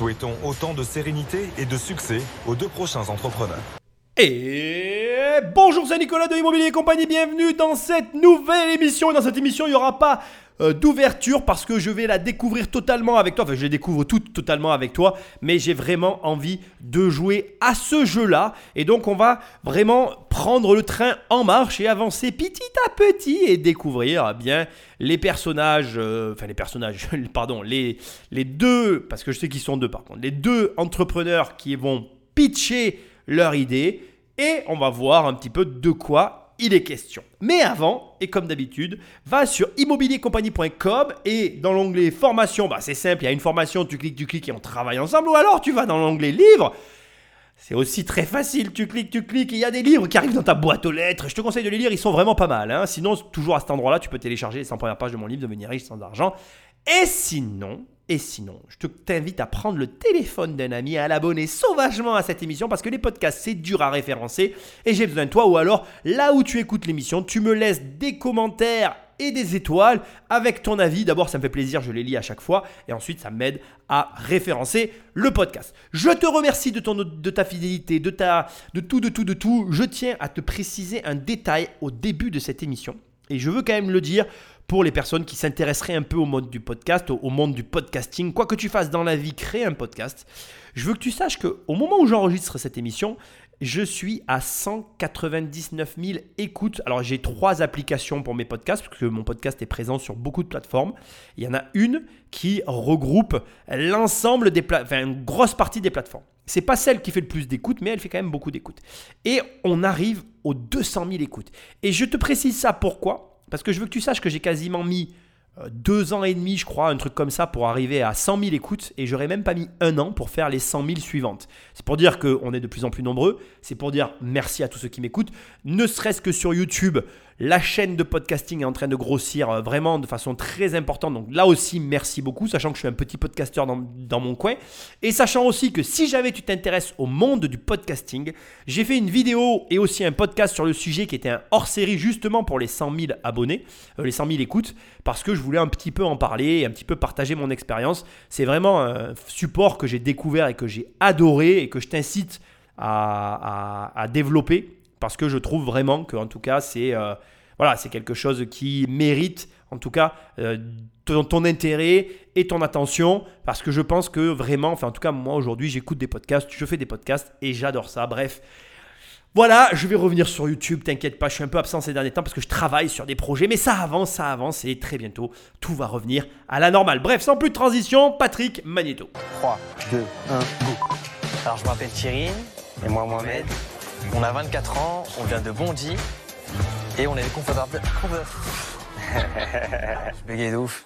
souhaitons autant de sérénité et de succès aux deux prochains entrepreneurs. Bonjour, c'est Nicolas de Immobilier et compagnie, bienvenue dans cette nouvelle émission. Dans cette émission, il n'y aura pas euh, d'ouverture parce que je vais la découvrir totalement avec toi. Enfin, je la découvre toute totalement avec toi, mais j'ai vraiment envie de jouer à ce jeu-là. Et donc, on va vraiment prendre le train en marche et avancer petit à petit et découvrir eh bien les personnages, euh, enfin les personnages, pardon, les, les deux, parce que je sais qu'ils sont deux par contre, les deux entrepreneurs qui vont pitcher leur idée et on va voir un petit peu de quoi il est question. Mais avant, et comme d'habitude, va sur immobiliercompagnie.com et dans l'onglet formation, bah c'est simple, il y a une formation, tu cliques, tu cliques et on travaille ensemble. Ou alors tu vas dans l'onglet livres. C'est aussi très facile, tu cliques, tu cliques, il y a des livres qui arrivent dans ta boîte aux lettres. Je te conseille de les lire, ils sont vraiment pas mal. Hein. Sinon, toujours à cet endroit-là, tu peux télécharger les 100 premières pages de mon livre Devenir riche sans argent. Et sinon, et sinon, je t'invite à prendre le téléphone d'un ami à l'abonner sauvagement à cette émission parce que les podcasts, c'est dur à référencer et j'ai besoin de toi. Ou alors, là où tu écoutes l'émission, tu me laisses des commentaires et des étoiles avec ton avis. D'abord, ça me fait plaisir, je les lis à chaque fois. Et ensuite, ça m'aide à référencer le podcast. Je te remercie de, de ta fidélité, de, ta, de tout, de tout, de tout. Je tiens à te préciser un détail au début de cette émission. Et je veux quand même le dire pour les personnes qui s'intéresseraient un peu au monde du podcast, au monde du podcasting. Quoi que tu fasses dans la vie, crée un podcast. Je veux que tu saches qu'au moment où j'enregistre cette émission, je suis à 199 000 écoutes. Alors j'ai trois applications pour mes podcasts, parce que mon podcast est présent sur beaucoup de plateformes. Il y en a une qui regroupe l'ensemble des plateformes, enfin une grosse partie des plateformes. C'est pas celle qui fait le plus d'écoutes, mais elle fait quand même beaucoup d'écoutes. Et on arrive aux 200 000 écoutes. Et je te précise ça pourquoi? Parce que je veux que tu saches que j'ai quasiment mis euh, deux ans et demi, je crois, un truc comme ça, pour arriver à 100 000 écoutes, et j'aurais même pas mis un an pour faire les 100 000 suivantes. C'est pour dire qu'on est de plus en plus nombreux, c'est pour dire merci à tous ceux qui m'écoutent, ne serait-ce que sur YouTube, la chaîne de podcasting est en train de grossir euh, vraiment de façon très importante. Donc là aussi, merci beaucoup, sachant que je suis un petit podcasteur dans, mon coin. Et sachant aussi que si jamais tu t'intéresses au monde du podcasting, j'ai fait une vidéo et aussi un podcast sur le sujet qui était un hors-série justement pour les 100 000 abonnés, euh, les 100 000 écoutes, parce que je voulais un petit peu en parler et un petit peu partager mon expérience. C'est vraiment un support que j'ai découvert et que j'ai adoré et que je t'incite à développer parce que je trouve vraiment que en tout cas c'est euh, voilà c'est quelque chose qui mérite en tout cas euh, ton, intérêt et ton attention parce que je pense que vraiment enfin en tout cas moi aujourd'hui j'écoute des podcasts je fais des podcasts et j'adore ça bref voilà, je vais revenir sur YouTube, t'inquiète pas, je suis un peu absent ces derniers temps parce que je travaille sur des projets, mais ça avance, ça avance et très bientôt, tout va revenir à la normale. Bref, sans plus de transition, Patrick Magneto. 3, 2, 1, go. Alors je m'appelle Thierry, et moi Mohamed. On a 24 ans, on vient de Bondy et on est confortable. Je bégaye de ouf.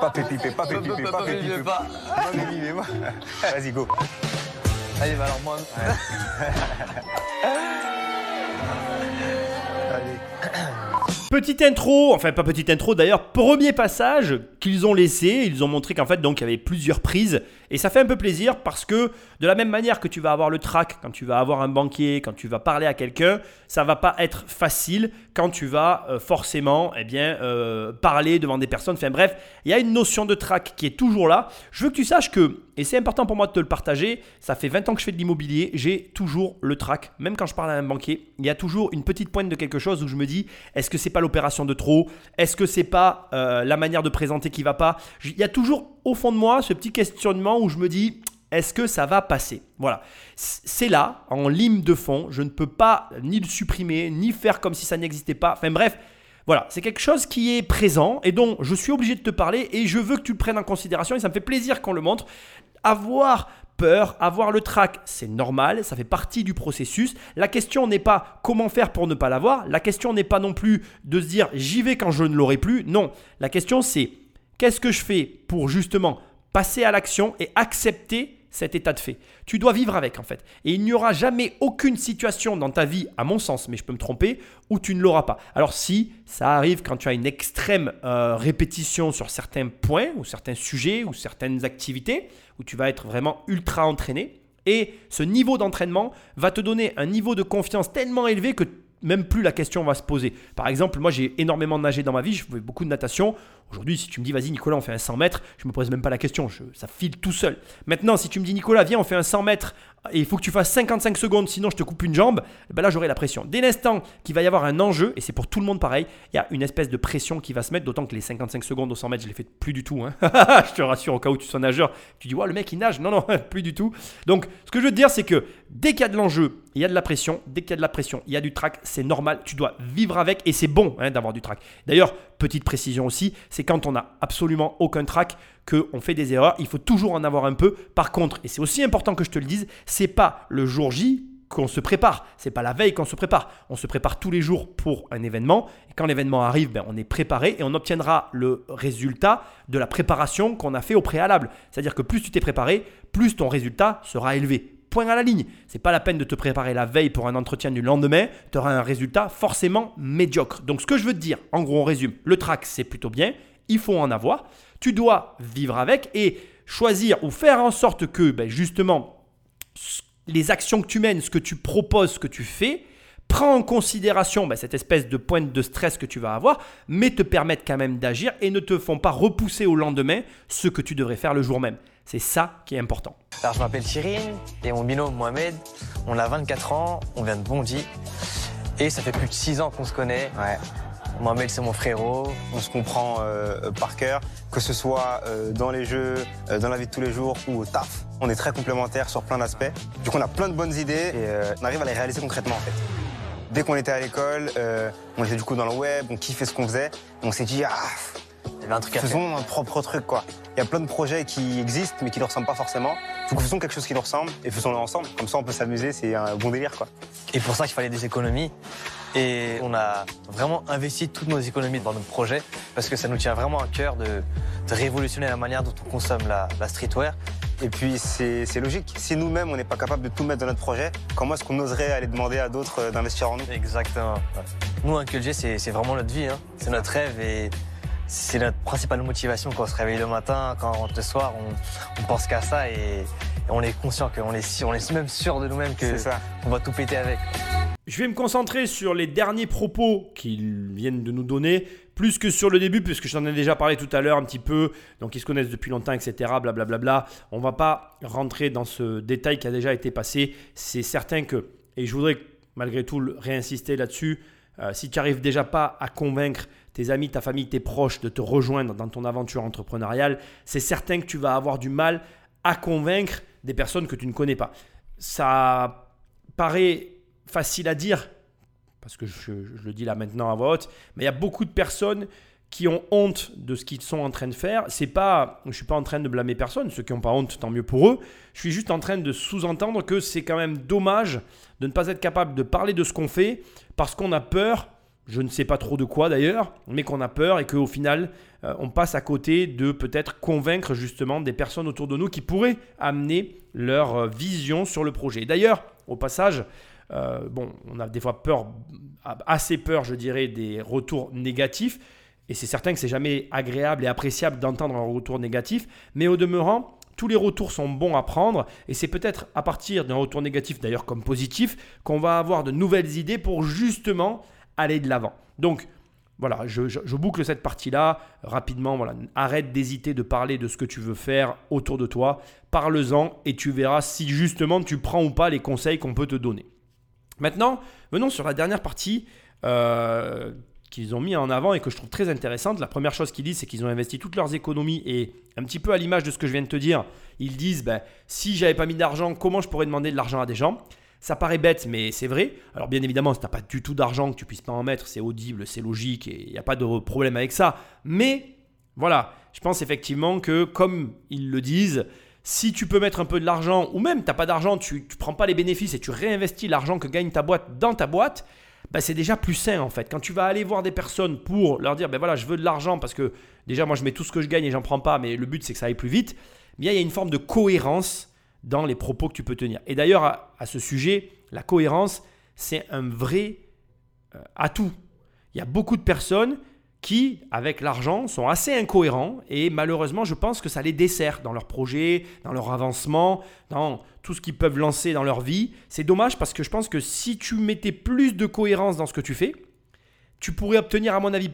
Pas pépipé, pas pépipé, pas pépipé. Pas pépipé, Vas-y, go. Allez, alors moi. Petite intro, enfin pas petite intro d'ailleurs, premier passage qu'ils ont laissé, ils ont montré qu'en fait donc il y avait plusieurs prises et ça fait un peu plaisir parce que de la même manière que tu vas avoir le track quand tu vas avoir un banquier, quand tu vas parler à quelqu'un, ça va pas être facile quand tu vas euh, forcément eh bien, euh, parler devant des personnes. Enfin bref, il y a une notion de track qui est toujours là. Je veux que tu saches que, et c'est important pour moi de te le partager, ça fait 20 ans que je fais de l'immobilier, j'ai toujours le track. Même quand je parle à un banquier, il y a toujours une petite pointe de quelque chose où je me dis, est-ce que c'est pas l'opération de trop? Est-ce que c'est pas euh, la manière de présenter qui va pas? Il y a toujours au fond de moi ce petit questionnement où je me dis est-ce que ça va passer? Voilà. C'est là, en ligne de fond. Je ne peux pas ni le supprimer, ni faire comme si ça n'existait pas. Enfin bref, voilà. C'est quelque chose qui est présent et dont je suis obligé de te parler et je veux que tu le prennes en considération et ça me fait plaisir qu'on le montre. Avoir peur, avoir le trac, c'est normal, ça fait partie du processus. La question n'est pas comment faire pour ne pas l'avoir. La question n'est pas non plus de se dire j'y vais quand je ne l'aurai plus. Non. La question c'est qu'est-ce que je fais pour justement passer à l'action et accepter cet état de fait? Tu dois vivre avec en fait. Et il n'y aura jamais aucune situation dans ta vie, à mon sens, mais je peux me tromper, où tu ne l'auras pas. Alors si ça arrive quand tu as une extrême euh, répétition sur certains points, ou certains sujets, ou certaines activités, où tu vas être vraiment ultra entraîné, et ce niveau d'entraînement va te donner un niveau de confiance tellement élevé que même plus la question va se poser. Par exemple, moi j'ai énormément nagé dans ma vie, je fais beaucoup de natation. Aujourd'hui, si tu me dis, vas-y Nicolas, on fait un 100 mètres, je me pose même pas la question, ça file tout seul. Maintenant, si tu me dis, Nicolas, viens, on fait un 100 mètres et il faut que tu fasses 55 secondes, sinon je te coupe une jambe, ben là j'aurai la pression. Dès l'instant qu'il va y avoir un enjeu, et c'est pour tout le monde pareil, il y a une espèce de pression qui va se mettre, d'autant que les 55 secondes au 100 mètres, je les fais plus du tout. Hein. je te rassure, au cas où tu sois nageur, tu dis, ouais, le mec il nage. Non, non, plus du tout. Donc, ce que je veux te dire, c'est que dès qu'il y a de l'enjeu, il y a de la pression. Dès qu'il y a de la pression, il y a du track. C'est normal, tu dois vivre avec et c'est bon hein, d'avoir du track. D'ailleurs, petite précision aussi, c'est quand on n'a absolument aucun track qu'on fait des erreurs. Il faut toujours en avoir un peu. Par contre, et c'est aussi important que je te le dise, c'est pas le jour J qu'on se prépare. C'est pas la veille qu'on se prépare. On se prépare tous les jours pour un événement. Et quand l'événement arrive, ben, on est préparé et on obtiendra le résultat de la préparation qu'on a fait au préalable. C'est-à-dire que plus tu t'es préparé, plus ton résultat sera élevé. Point à la ligne. C'est pas la peine de te préparer la veille pour un entretien du lendemain. Tu auras un résultat forcément médiocre. Donc ce que je veux te dire, en gros, on résume. Le track, c'est plutôt bien. Il faut en avoir. Tu dois vivre avec et choisir ou faire en sorte que, ben, justement, les actions que tu mènes, ce que tu proposes, ce que tu fais, prends en considération ben, cette espèce de pointe de stress que tu vas avoir, mais te permettent quand même d'agir et ne te font pas repousser au lendemain ce que tu devrais faire le jour même. C'est ça qui est important. Alors je m'appelle Thierry et mon binôme Mohamed, on a 24 ans, on vient de Bondy et ça fait plus de 6 ans qu'on se connaît. Ouais. Mohamed c'est mon frérot. On se comprend euh, par cœur, que ce soit euh, dans les jeux, euh, dans la vie de tous les jours ou au taf. On est très complémentaires sur plein d'aspects. Du coup, on a plein de bonnes idées et on arrive à les réaliser concrètement en fait. Dès qu'on était à l'école, on était du coup dans le web, on kiffait ce qu'on faisait. On s'est dit, ah, Il y avait un truc à faire. faisons un propre truc quoi. Il y a plein de projets qui existent mais qui ne ressemblent pas forcément. Du coup, faisons quelque chose qui nous ressemble et faisons-le ensemble. Comme ça, on peut s'amuser, c'est un bon délire quoi. Et pour ça qu'il fallait des économies. Et on a vraiment investi toutes nos économies dans notre projet parce que ça nous tient vraiment à cœur de, de révolutionner la manière dont on consomme la, la streetwear. Et puis, c'est logique. Si nous-mêmes, on n'est pas capable de tout mettre dans notre projet, comment est-ce qu'on oserait aller demander à d'autres euh, d'investir en nous? Exactement. Nous, un QLG, c'est c'est vraiment notre vie. hein. C'est notre rêve et c'est notre principale motivation quand on se réveille le matin, quand on rentre le soir. On, on pense qu'à ça et, et on est conscient qu'on est, on est même sûr de nous-mêmes que C'est ça. on va tout péter avec. Je vais me concentrer sur les derniers propos qu'ils viennent de nous donner, plus que sur le début, puisque je t'en ai déjà parlé tout à l'heure un petit peu. Donc ils se connaissent depuis longtemps, etc. Blablabla. Bla, bla. On va pas rentrer dans ce détail qui a déjà été passé. C'est certain que, et je voudrais malgré tout réinsister là-dessus, euh, si tu n'arrives déjà pas à convaincre tes amis, ta famille, tes proches de te rejoindre dans ton aventure entrepreneuriale, c'est certain que tu vas avoir du mal à convaincre des personnes que tu ne connais pas. Ça paraît facile à dire, parce que je, le dis là maintenant à voix haute, mais il y a beaucoup de personnes qui ont honte de ce qu'ils sont en train de faire. C'est pas, je suis pas en train de blâmer personne. Ceux qui n'ont pas honte, tant mieux pour eux. Je suis juste en train de sous-entendre que c'est quand même dommage de ne pas être capable de parler de ce qu'on fait parce qu'on a peur. Je ne sais pas trop de quoi d'ailleurs, mais qu'on a peur et qu'au final, euh, on passe à côté de peut-être convaincre justement des personnes autour de nous qui pourraient amener leur euh, vision sur le projet. D'ailleurs, au passage, euh, bon, on a des fois peur, assez peur, je dirais, des retours négatifs. Et c'est certain que c'est jamais agréable et appréciable d'entendre un retour négatif. Mais au demeurant, tous les retours sont bons à prendre. Et c'est peut-être à partir d'un retour négatif, d'ailleurs comme positif, qu'on va avoir de nouvelles idées pour justement aller de l'avant. Donc, voilà, je, boucle cette partie-là rapidement. Voilà, arrête d'hésiter de parler de ce que tu veux faire autour de toi. Parle-en et tu verras si justement tu prends ou pas les conseils qu'on peut te donner. Maintenant, venons sur la dernière partie euh, qu'ils ont mis en avant et que je trouve très intéressante. La première chose qu'ils disent, c'est qu'ils ont investi toutes leurs économies et un petit peu à l'image de ce que je viens de te dire, ils disent ben, si j'avais pas mis d'argent, comment je pourrais demander de l'argent à des gens? Ça paraît bête, mais c'est vrai. Alors bien évidemment, si tu n'as pas du tout d'argent, que tu puisses pas en mettre, c'est audible, c'est logique, et il n'y a pas de problème avec ça. Mais voilà, je pense effectivement que, comme ils le disent, si tu peux mettre un peu de l'argent, ou même tu n'as pas d'argent, tu ne prends pas les bénéfices et tu réinvestis l'argent que gagne ta boîte dans ta boîte, bah, c'est déjà plus sain en fait. Quand tu vas aller voir des personnes pour leur dire, ben voilà, je veux de l'argent parce que déjà moi je mets tout ce que je gagne et j'en prends pas, mais le but c'est que ça aille plus vite, bien il y a une forme de cohérence dans les propos que tu peux tenir. Et d'ailleurs, à, ce sujet, la cohérence, c'est un vrai euh, atout. Il y a beaucoup de personnes qui, avec l'argent, sont assez incohérents et malheureusement, je pense que ça les dessert dans leurs projets, dans leur avancement, dans tout ce qu'ils peuvent lancer dans leur vie. C'est dommage parce que je pense que si tu mettais plus de cohérence dans ce que tu fais, tu pourrais obtenir, à mon avis,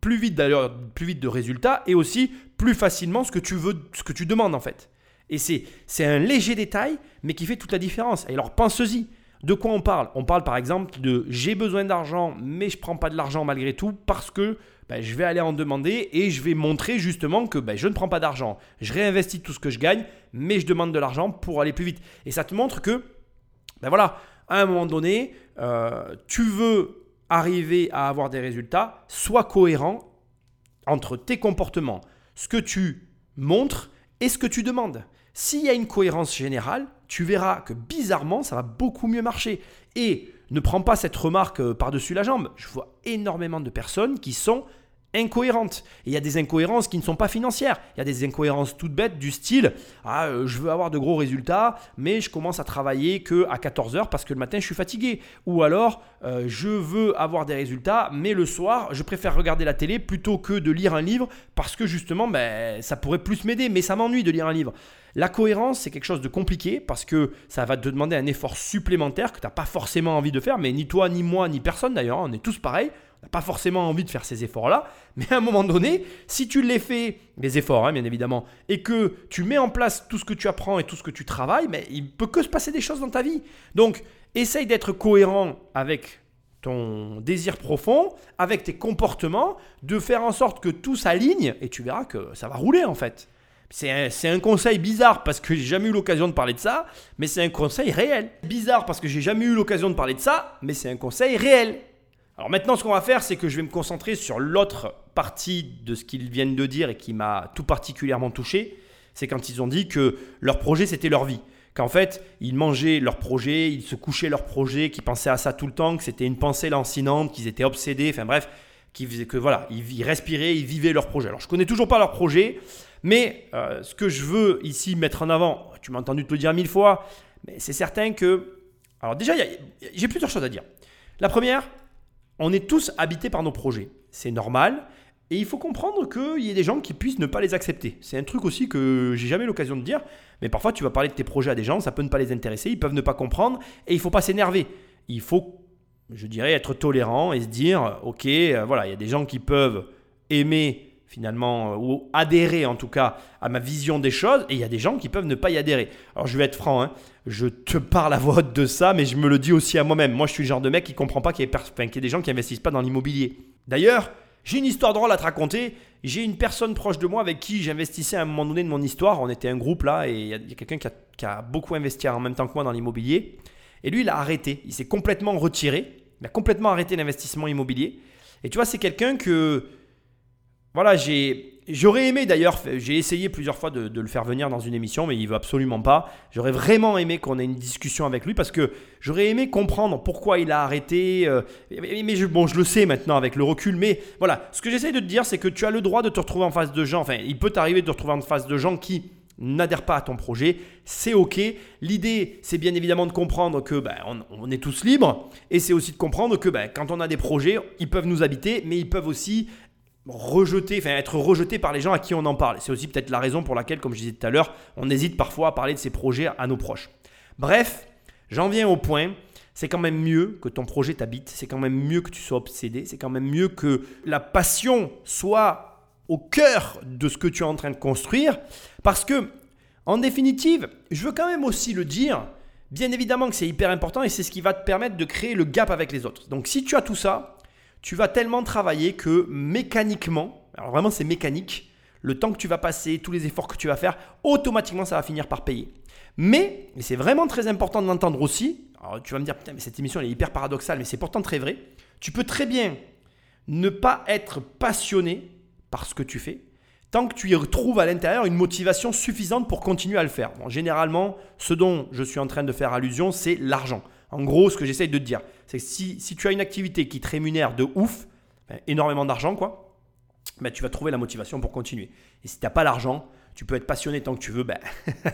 plus vite d'ailleurs, plus vite de résultats et aussi plus facilement ce que tu veux, ce que tu demandes en fait. Et c'est, un léger détail, mais qui fait toute la différence. Et alors pense-y. De quoi on parle? On parle par exemple de j'ai besoin d'argent, mais je prends pas de l'argent malgré tout parce que ben, je vais aller en demander et je vais montrer justement que ben, je ne prends pas d'argent. Je réinvestis tout ce que je gagne, mais je demande de l'argent pour aller plus vite. Et ça te montre que, ben voilà, à un moment donné, euh, tu veux arriver à avoir des résultats, sois cohérent entre tes comportements, ce que tu montres et ce que tu demandes. S'il y a une cohérence générale, tu verras que bizarrement, ça va beaucoup mieux marcher. Et ne prends pas cette remarque euh, par-dessus la jambe. Je vois énormément de personnes qui sont incohérentes. Il y a des incohérences qui ne sont pas financières. Il y a des incohérences toutes bêtes du style ah, euh, je veux avoir de gros résultats, mais je commence à travailler que à 14 heures parce que le matin je suis fatigué. Ou alors euh, je veux avoir des résultats, mais le soir je préfère regarder la télé plutôt que de lire un livre parce que justement ben, ça pourrait plus m'aider, mais ça m'ennuie de lire un livre. La cohérence, c'est quelque chose de compliqué parce que ça va te demander un effort supplémentaire que tu n'as pas forcément envie de faire, mais ni toi, ni moi, ni personne d'ailleurs, on est tous pareils. On n'a pas forcément envie de faire ces efforts-là, mais à un moment donné, si tu les fais, les efforts hein, bien évidemment, et que tu mets en place tout ce que tu apprends et tout ce que tu travailles, mais il peut que se passer des choses dans ta vie. Donc, essaye d'être cohérent avec ton désir profond, avec tes comportements, de faire en sorte que tout s'aligne, et tu verras que ça va rouler en fait. C'est un, conseil bizarre parce que j'ai jamais eu l'occasion de parler de ça, mais c'est un conseil réel. Bizarre parce que j'ai jamais eu l'occasion de parler de ça, mais c'est un conseil réel. Alors maintenant, ce qu'on va faire, c'est que je vais me concentrer sur l'autre partie de ce qu'ils viennent de dire et qui m'a tout particulièrement touché. C'est quand ils ont dit que leur projet, c'était leur vie. Qu'en fait, ils mangeaient leur projet, ils se couchaient leur projet, qu'ils pensaient à ça tout le temps, que c'était une pensée lancinante, qu'ils étaient obsédés, enfin bref, qui faisait que voilà, ils respiraient, ils vivaient leur projet. Alors je connais toujours pas leur projet. Mais euh, ce que je veux ici mettre en avant, tu m'as entendu te le dire mille fois, mais c'est certain que... Alors déjà, j'ai plusieurs choses à dire. La première, on est tous habités par nos projets. C'est normal. Et il faut comprendre qu'il y ait des gens qui puissent ne pas les accepter. C'est un truc aussi que j'ai jamais l'occasion de dire. Mais parfois, tu vas parler de tes projets à des gens, ça peut ne pas les intéresser, ils peuvent ne pas comprendre. Et il faut pas s'énerver. Il faut, je dirais, être tolérant et se dire, ok, euh, voilà, il y a des gens qui peuvent aimer finalement, euh, ou adhérer en tout cas à ma vision des choses, et il y a des gens qui peuvent ne pas y adhérer. Alors je vais être franc, hein, je te parle à voix haute de ça, mais je me le dis aussi à moi-même. Moi je suis le genre de mec qui comprend pas qu'il y, ait des gens qui investissent pas dans l'immobilier. D'ailleurs, j'ai une histoire drôle à te raconter. J'ai une personne proche de moi avec qui j'investissais à un moment donné de mon histoire. On était un groupe là, et il y a, quelqu'un qui, qui a, beaucoup investi en même temps que moi dans l'immobilier. Et lui, il a arrêté. Il s'est complètement retiré. Il a complètement arrêté l'investissement immobilier. Et tu vois, c'est quelqu'un que voilà, j'ai, j'aurais aimé d'ailleurs, j'ai essayé plusieurs fois de, le faire venir dans une émission, mais il veut absolument pas. J'aurais vraiment aimé qu'on ait une discussion avec lui parce que j'aurais aimé comprendre pourquoi il a arrêté. Euh, mais bon, je le sais maintenant avec le recul, mais voilà, ce que j'essaie de te dire, c'est que tu as le droit de te retrouver en face de gens. Enfin, il peut t'arriver de te retrouver en face de gens qui n'adhèrent pas à ton projet, c'est ok. L'idée, c'est bien évidemment de comprendre que ben, on, est tous libres, et c'est aussi de comprendre que ben, quand on a des projets, ils peuvent nous habiter, mais ils peuvent aussi rejeté, enfin être rejeté par les gens à qui on en parle. C'est aussi peut-être la raison pour laquelle, comme je disais tout à l'heure, on hésite parfois à parler de ces projets à nos proches. Bref, j'en viens au point. C'est quand même mieux que ton projet t'habite, c'est quand même mieux que tu sois obsédé, c'est quand même mieux que la passion soit au cœur de ce que tu es en train de construire. Parce que, en définitive, je veux quand même aussi le dire, bien évidemment que c'est hyper important et c'est ce qui va te permettre de créer le gap avec les autres. Donc si tu as tout ça, tu vas tellement travailler que mécaniquement, alors vraiment c'est mécanique, le temps que tu vas passer, tous les efforts que tu vas faire, automatiquement ça va finir par payer. Mais, et c'est vraiment très important de l'entendre aussi, tu vas me dire, putain, mais cette émission elle est hyper paradoxale, mais c'est pourtant très vrai, tu peux très bien ne pas être passionné par ce que tu fais, tant que tu y retrouves à l'intérieur une motivation suffisante pour continuer à le faire. généralement, ce dont je suis en train de faire allusion, c'est l'argent. En gros, ce que j'essaye de te dire, c'est que si, tu as une activité qui te rémunère de ouf, ben, énormément d'argent, quoi, ben, tu vas trouver la motivation pour continuer. Et si tu n'as pas l'argent, tu peux être passionné tant que tu veux, ben,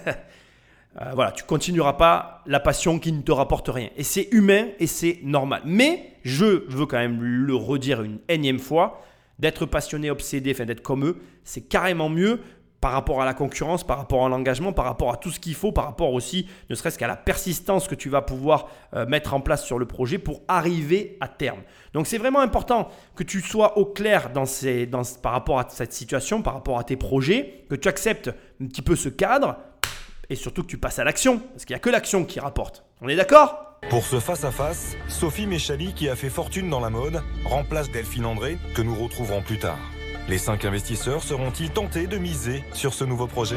euh, voilà, tu continueras pas la passion qui ne te rapporte rien. Et c'est humain et c'est normal. Mais je veux quand même le redire une énième fois, d'être passionné, obsédé, enfin d'être comme eux, c'est carrément mieux par rapport à la concurrence, par rapport à l'engagement, par rapport à tout ce qu'il faut, par rapport aussi, ne serait-ce qu'à la persistance que tu vas pouvoir euh, mettre en place sur le projet pour arriver à terme. Donc c'est vraiment important que tu sois au clair dans ces, dans, par rapport à cette situation, par rapport à tes projets, que tu acceptes un petit peu ce cadre et surtout que tu passes à l'action, parce qu'il n'y a que l'action qui rapporte. On est d'accord? Pour ce face-à-face, Sophie Méchali, qui a fait fortune dans la mode, remplace Delphine André, que nous retrouverons plus tard. Les cinq investisseurs seront-ils tentés de miser sur ce nouveau projet?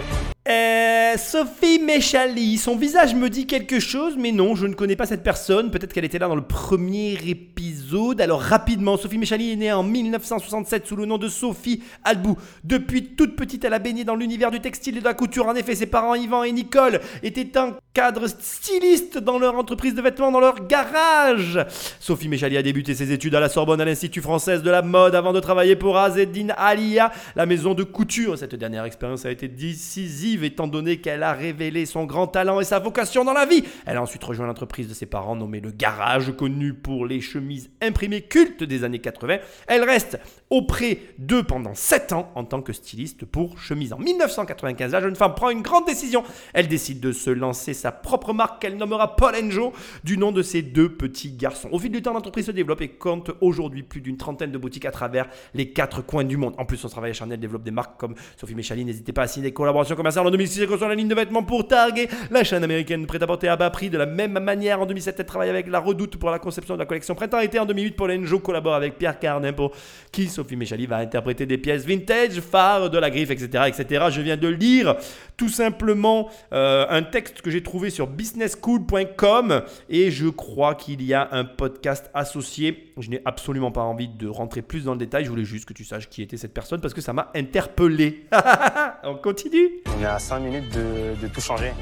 Euh, Sophie Méchali, son visage me dit quelque chose, mais non, je ne connais pas cette personne. Peut-être qu'elle était là dans le premier épisode. Alors rapidement, Sophie Méchali est née en 1967 sous le nom de Sophie Albou. Depuis toute petite, elle a baigné dans l'univers du textile et de la couture. En effet, ses parents Yvan et Nicole étaient un cadre styliste dans leur entreprise de vêtements, dans leur garage. Sophie Méchali a débuté ses études à la Sorbonne à l'Institut français de la mode avant de travailler pour Azeddin Alia, la maison de couture. Cette dernière expérience a été décisive étant donné qu'elle a révélé son grand talent et sa vocation dans la vie. Elle a ensuite rejoint l'entreprise de ses parents nommée Le Garage, connue pour les chemises imprimées cultes des années 80. Elle reste auprès d'eux pendant 7 ans en tant que styliste pour chemises. En 1995, la jeune femme prend une grande décision. Elle décide de se lancer sa propre marque qu'elle nommera Paul Joe du nom de ses deux petits garçons. Au fil du temps, l'entreprise se développe et compte aujourd'hui plus d'une trentaine de boutiques à travers les quatre coins du monde. En plus, son travail à Chanel développe des marques comme Sophie Méchali. N'hésitez pas à signer des collaborations commerciales en 2006 sur la ligne de vêtements pour Target. La chaîne américaine prête à bas prix. De la même manière, en 2007, elle travaille avec La Redoute pour la conception de la collection printemps-été. En 2008, Paul Joe collabore avec Pierre Cardin pour qui Sophie Méchali va interpréter des pièces vintage, phares de la griffe, etc. etc. Je viens de lire tout simplement euh, un texte que j'ai trouvé sur businesscool.com et je crois qu'il y a un podcast associé. Je n'ai absolument pas envie de rentrer plus dans le détail. Je voulais juste que tu saches qui était cette personne parce que ça m'a interpellé. On continue à 5 minutes de, de tout changer,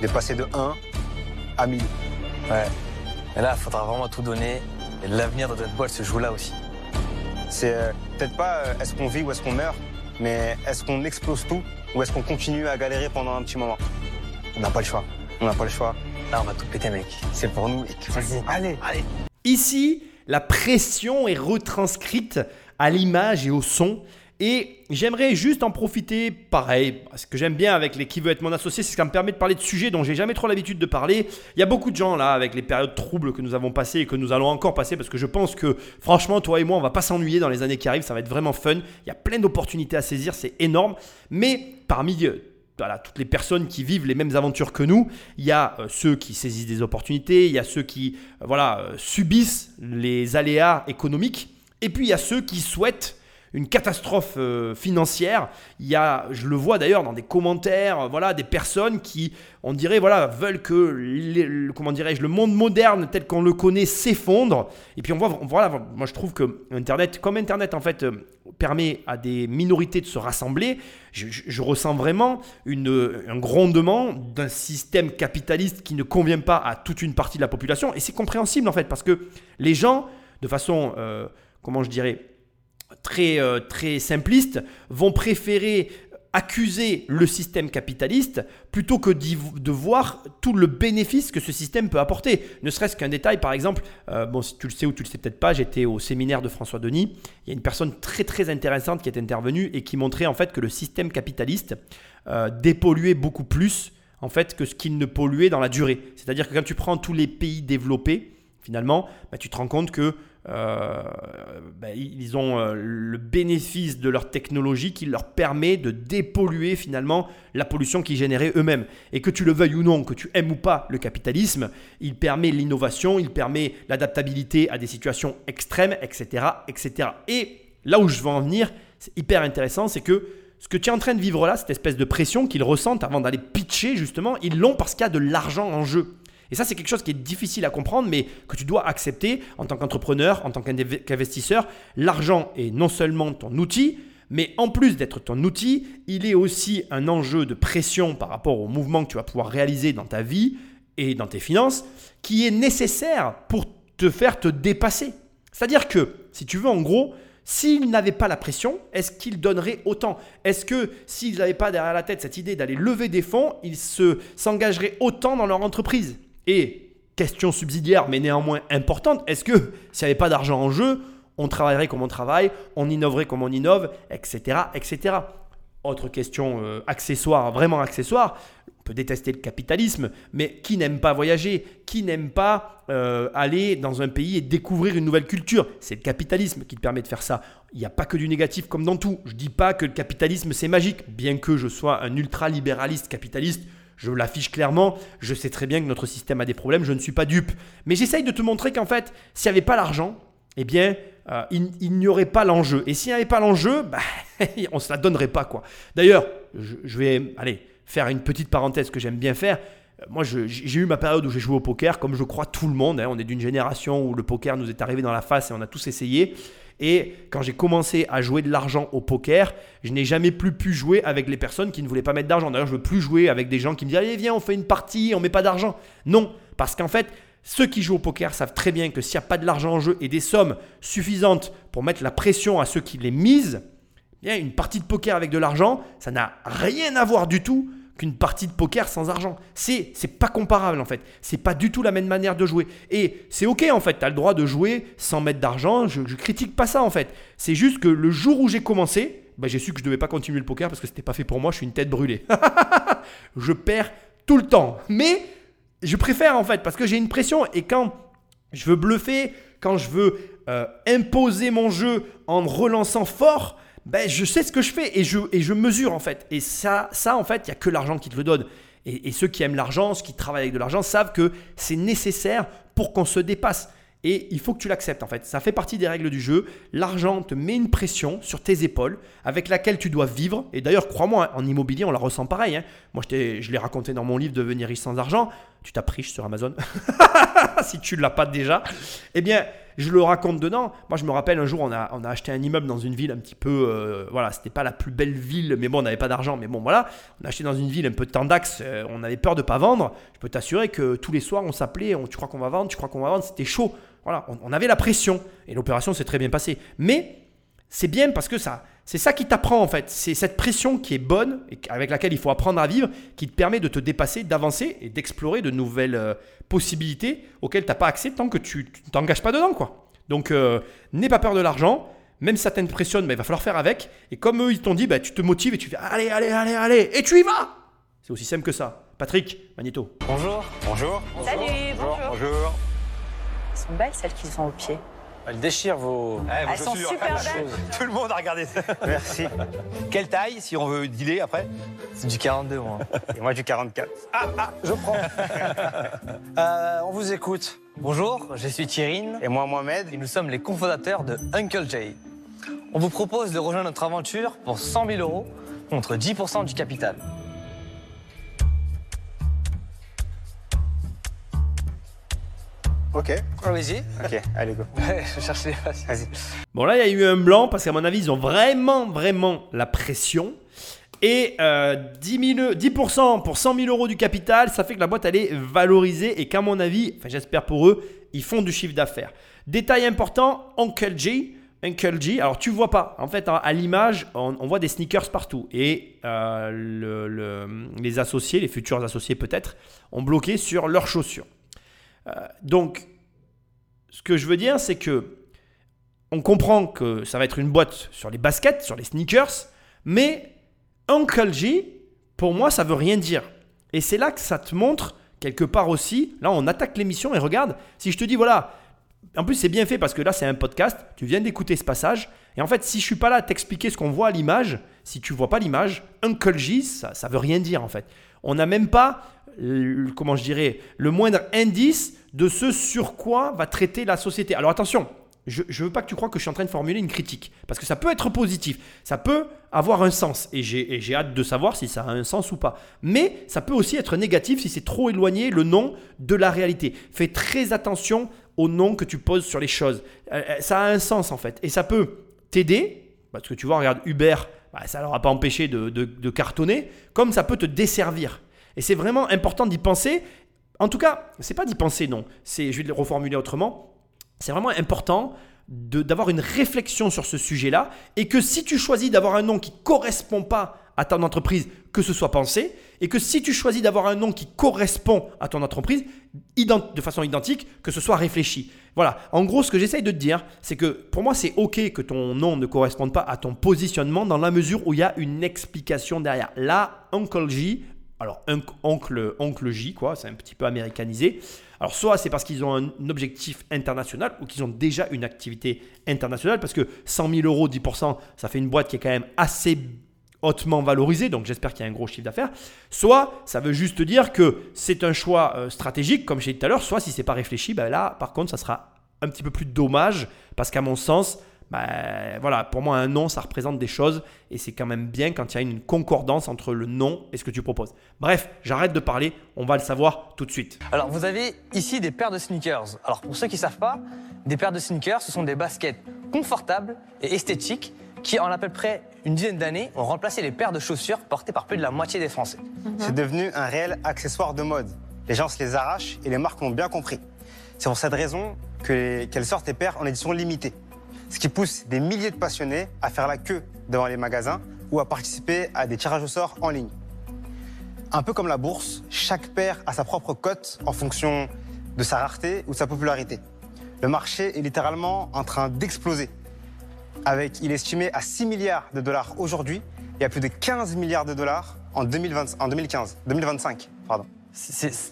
de passer de 1 à 1000. Ouais. Et là, il faudra vraiment tout donner. Et l'avenir de notre boîte se joue là aussi. C'est euh, peut-être pas euh, est-ce qu'on vit ou est-ce qu'on meurt, mais est-ce qu'on explose tout ou est-ce qu'on continue à galérer pendant un petit moment? On n'a pas le choix. On n'a pas le choix. Là, on va tout péter, mec. C'est pour nous. Vas-y, allez, allez. Ici, la pression est retranscrite à l'image et au son. Et j'aimerais juste en profiter, pareil, ce que j'aime bien avec les qui veut être mon associé, c'est que ça me permet de parler de sujets dont j'ai jamais trop l'habitude de parler. Il y a beaucoup de gens là, avec les périodes troubles que nous avons passées et que nous allons encore passer, parce que je pense que franchement, toi et moi, on va pas s'ennuyer dans les années qui arrivent, ça va être vraiment fun. Il y a plein d'opportunités à saisir, c'est énorme. Mais parmi euh, voilà, toutes les personnes qui vivent les mêmes aventures que nous. Il y a euh, ceux qui saisissent des opportunités, il y a ceux qui euh, voilà, subissent les aléas économiques, et puis il y a ceux qui souhaitent une catastrophe euh, financière. Il y a, je le vois d'ailleurs dans des commentaires, euh, voilà, des personnes qui, on dirait, voilà, veulent que, le- comment dirais-je, le monde moderne tel qu'on le connaît s'effondre. Et puis on voit, voilà, moi je trouve que Internet, comme Internet en fait euh, permet à des minorités de se rassembler, je, ressens vraiment une, un grondement d'un système capitaliste qui ne convient pas à toute une partie de la population. Et c'est compréhensible en fait, parce que les gens, de façon, comment je dirais, très, euh, très simpliste, vont préférer accuser le système capitaliste plutôt que de voir tout le bénéfice que ce système peut apporter. Ne serait-ce qu'un détail, par exemple, euh, bon, si tu le sais ou tu le sais peut-être pas, j'étais au séminaire de François Denis. Il y a une personne très très intéressante qui est intervenue et qui montrait en fait que le système capitaliste euh, dépolluait beaucoup plus en fait que ce qu'il ne polluait dans la durée. C'est-à-dire que quand tu prends tous les pays développés, finalement, bah, tu te rends compte que bah, ils ont euh, le bénéfice de leur technologie qui leur permet de dépolluer finalement la pollution qu'ils généraient eux-mêmes. Et que tu le veuilles ou non, que tu aimes ou pas le capitalisme, il permet l'innovation, il permet l'adaptabilité à des situations extrêmes, etc., etc. Et là où je veux en venir, c'est hyper intéressant, c'est que ce que tu es en train de vivre là, cette espèce de pression qu'ils ressentent avant d'aller pitcher, justement, ils l'ont parce qu'il y a de l'argent en jeu. Et ça, c'est quelque chose qui est difficile à comprendre, mais que tu dois accepter en tant qu'entrepreneur, en tant qu'inv- qu'investisseur. L'argent est non seulement ton outil, mais en plus d'être ton outil, il est aussi un enjeu de pression par rapport au mouvement que tu vas pouvoir réaliser dans ta vie et dans tes finances, qui est nécessaire pour te faire te dépasser. C'est-à-dire que, si tu veux, en gros, s'ils n'avaient pas la pression, est-ce qu'ils donneraient autant? Est-ce que s'ils n'avaient pas derrière la tête cette idée d'aller lever des fonds, ils se s'engageraient autant dans leur entreprise? Et question subsidiaire mais néanmoins importante, est-ce que s'il n'y avait pas d'argent en jeu, on travaillerait comme on travaille, on innoverait comme on innove, etc., etc. autre question euh, accessoire, vraiment accessoire. On peut détester le capitalisme, mais qui n'aime pas voyager Qui n'aime pas euh, aller dans un pays et découvrir une nouvelle culture? C'est le capitalisme qui te permet de faire ça. Il n'y a pas que du négatif comme dans tout. Je ne dis pas que le capitalisme c'est magique, bien que je sois un ultra-libéraliste capitaliste. Je l'affiche clairement, je sais très bien que notre système a des problèmes, je ne suis pas dupe. Mais j'essaye de te montrer qu'en fait, s'il n'y avait pas l'argent, eh bien, euh, il, n'y aurait pas l'enjeu. Et s'il n'y avait pas l'enjeu, bah, on ne se la donnerait pas. quoi. D'ailleurs, je, vais aller faire une petite parenthèse que j'aime bien faire. Euh, moi, j'ai eu ma période où j'ai joué au poker, comme je crois tout le monde. Hein. On est d'une génération où le poker nous est arrivé dans la face et on a tous essayé. Et quand j'ai commencé à jouer de l'argent au poker, je n'ai jamais plus pu jouer avec les personnes qui ne voulaient pas mettre d'argent. D'ailleurs, je ne veux plus jouer avec des gens qui me disent Allez, viens, on fait une partie, on met pas d'argent. Non, parce qu'en fait, ceux qui jouent au poker savent très bien que s'il n'y a pas de l'argent en jeu et des sommes suffisantes pour mettre la pression à ceux qui les misent, eh bien une partie de poker avec de l'argent, ça n'a rien à voir du tout qu'une partie de poker sans argent. C'est c'est pas comparable en fait. C'est pas du tout la même manière de jouer. Et c'est ok en fait. Tu as le droit de jouer sans mettre d'argent. Je, je critique pas ça en fait. C'est juste que le jour où j'ai commencé, bah, j'ai su que je devais pas continuer le poker parce que c'était pas fait pour moi. Je suis une tête brûlée. je perds tout le temps. Mais je préfère en fait parce que j'ai une pression et quand je veux bluffer, quand je veux euh, imposer mon jeu en relançant fort, ben, je sais ce que je fais et je, mesure en fait. Et ça, en fait, il n'y a que l'argent qui te le donne. Et, ceux qui aiment l'argent, ceux qui travaillent avec de l'argent, savent que c'est nécessaire pour qu'on se dépasse. Et il faut que tu l'acceptes en fait. Ça fait partie des règles du jeu. L'argent te met une pression sur tes épaules avec laquelle tu dois vivre. Et d'ailleurs, crois-moi, en immobilier, on la ressent pareil. Hein. Moi, je, je l'ai raconté dans mon livre Devenir riche sans argent. Tu t'as pris sur Amazon. si tu ne l'as pas déjà. Eh bien, je le raconte dedans. Moi, je me rappelle un jour, on a, on acheté un immeuble dans une ville un petit peu. Euh, voilà, c'était pas la plus belle ville, mais bon, on n'avait pas d'argent. Mais bon, voilà, on a acheté dans une ville un peu de tendax. Euh, on avait peur de pas vendre. Je peux t'assurer que tous les soirs, on s'appelait. tu crois qu'on va vendre Tu crois qu'on va vendre C'était chaud. Voilà, on, on avait la pression. Et l'opération s'est très bien passée. Mais c'est bien parce que ça, c'est ça qui t'apprend en fait. C'est cette pression qui est bonne et avec laquelle il faut apprendre à vivre, qui te permet de te dépasser, d'avancer et d'explorer de nouvelles euh, possibilités auxquelles tu n'as pas accès tant que tu ne t'engages pas dedans. quoi. Donc euh, n'aie pas peur de l'argent. Même si ça t'impressionne, mais il va falloir faire avec. Et comme eux, ils t'ont dit, bah, tu te motives et tu fais allez, allez, allez, allez, et tu y vas. C'est aussi simple que ça. Patrick, Magneto. Bonjour. Bonjour. Salut, bonjour. Bonjour. Elles sont belles celles qu'ils ont au pied. Elle déchire vos. Eh, Elles sont super belles. Tout le monde a regardé ça. Merci. Quelle taille, si on veut dealer après? C'est du 42, moi. Et moi du 44. Je prends. Euh, on vous écoute. Bonjour, je suis Thierry Et moi Mohamed. et nous sommes les cofondateurs de Uncle Jay. On vous propose de rejoindre notre aventure pour 100 000 euros contre 10% du capital. Ok. Allez-y. Ok, allez go. je cherche les faces. Vas-y. Bon, là, il y a eu un blanc parce qu'à mon avis, ils ont vraiment, vraiment la pression. Et euh, 10, 000 10% pour 100 000 euros du capital, ça fait que la boîte, elle est valorisée et qu'à mon avis, enfin, j'espère pour eux, ils font du chiffre d'affaires. Détail important, Uncle G. Uncle G, alors tu vois pas, en fait, à l'image, on, on voit des sneakers partout. Et euh, le- le- les associés, les futurs associés peut-être, ont bloqué sur leurs chaussures. Euh, donc, ce que je veux dire, c'est que on comprend que ça va être une boîte sur les baskets, sur les sneakers, mais Uncle G, pour moi, ça veut rien dire. Et c'est là que ça te montre quelque part aussi. Là, on attaque l'émission et regarde. Si je te dis, voilà, en plus, c'est bien fait parce que là, c'est un podcast. Tu viens d'écouter ce passage. Et en fait, si je suis pas là à t'expliquer ce qu'on voit à l'image, si tu vois pas l'image, Uncle G, ça, ça veut rien dire en fait. On n'a même pas, le- comment je dirais, le moindre indice de ce sur quoi va traiter la société. Alors attention, je ne veux pas que tu crois que je suis en train de formuler une critique. Parce que ça peut être positif. Ça peut avoir un sens. Et j'ai hâte de savoir si ça a un sens ou pas. Mais ça peut aussi être négatif si c'est trop éloigné le nom de la réalité. Fais très attention au nom que tu poses sur les choses. Euh, euh, ça a un sens en fait. Et ça peut t'aider. Parce que tu vois, regarde Uber, bah, ça ne leur a pas empêché de cartonner. Comme ça peut te desservir. Et c'est vraiment important d'y penser. En tout cas, c'est pas d'y penser, non. C'est, je vais le reformuler autrement c'est vraiment important d'avoir une réflexion sur ce sujet-là et que si tu choisis d'avoir un nom qui correspond pas à ton entreprise, que ce soit pensé, et que si tu choisis d'avoir un nom qui correspond à ton entreprise, de façon identique, que ce soit réfléchi. Voilà, en gros, ce que j'essaye de te dire, c'est que pour moi, c'est ok que ton nom ne corresponde pas à ton positionnement dans la mesure où il y a une explication derrière. Là, Uncle J, alors oncle, J, quoi, c'est un petit peu américanisé. Alors, soit c'est parce qu'ils ont un objectif international ou qu'ils ont déjà une activité internationale, parce que 100 000 euros, 10%, ça fait une boîte qui est quand même assez hautement valorisée, donc j'espère qu'il y a un gros chiffre d'affaires. Soit ça veut juste dire que c'est un choix euh, stratégique, comme j'ai dit tout à l'heure, soit si c'est pas réfléchi, ben là, par contre, ça sera un petit peu plus dommage, parce qu'à mon sens, ben, voilà, pour moi, un nom, ça représente des choses, et c'est quand même bien quand il y a une concordance entre le nom et ce que tu proposes. Bref, j'arrête de parler, on va le savoir tout de suite. Alors, vous avez ici des paires de sneakers. Alors, pour ceux qui ne savent pas, des paires de sneakers, ce sont des baskets confortables et esthétiques qui, en à peu près une dizaine d'années, ont remplacé les paires de chaussures portées par plus de la moitié des Français. C'est devenu un réel accessoire de mode. Les gens se les arrachent et les marques l'ont bien compris. C'est pour cette raison que les- qu'elles sortent les paires en édition limitée. Ce qui pousse des milliers de passionnés à faire la queue devant les magasins ou à participer à des tirages au sort en ligne. Un peu comme la bourse, chaque paire a sa propre cote en fonction de sa rareté ou de sa popularité. Le marché est littéralement en train d'exploser. Avec, il est estimé à 6 milliards de dollars aujourd'hui et à plus de 15 milliards de dollars en, 2020 en 2015, 2025. Pardon.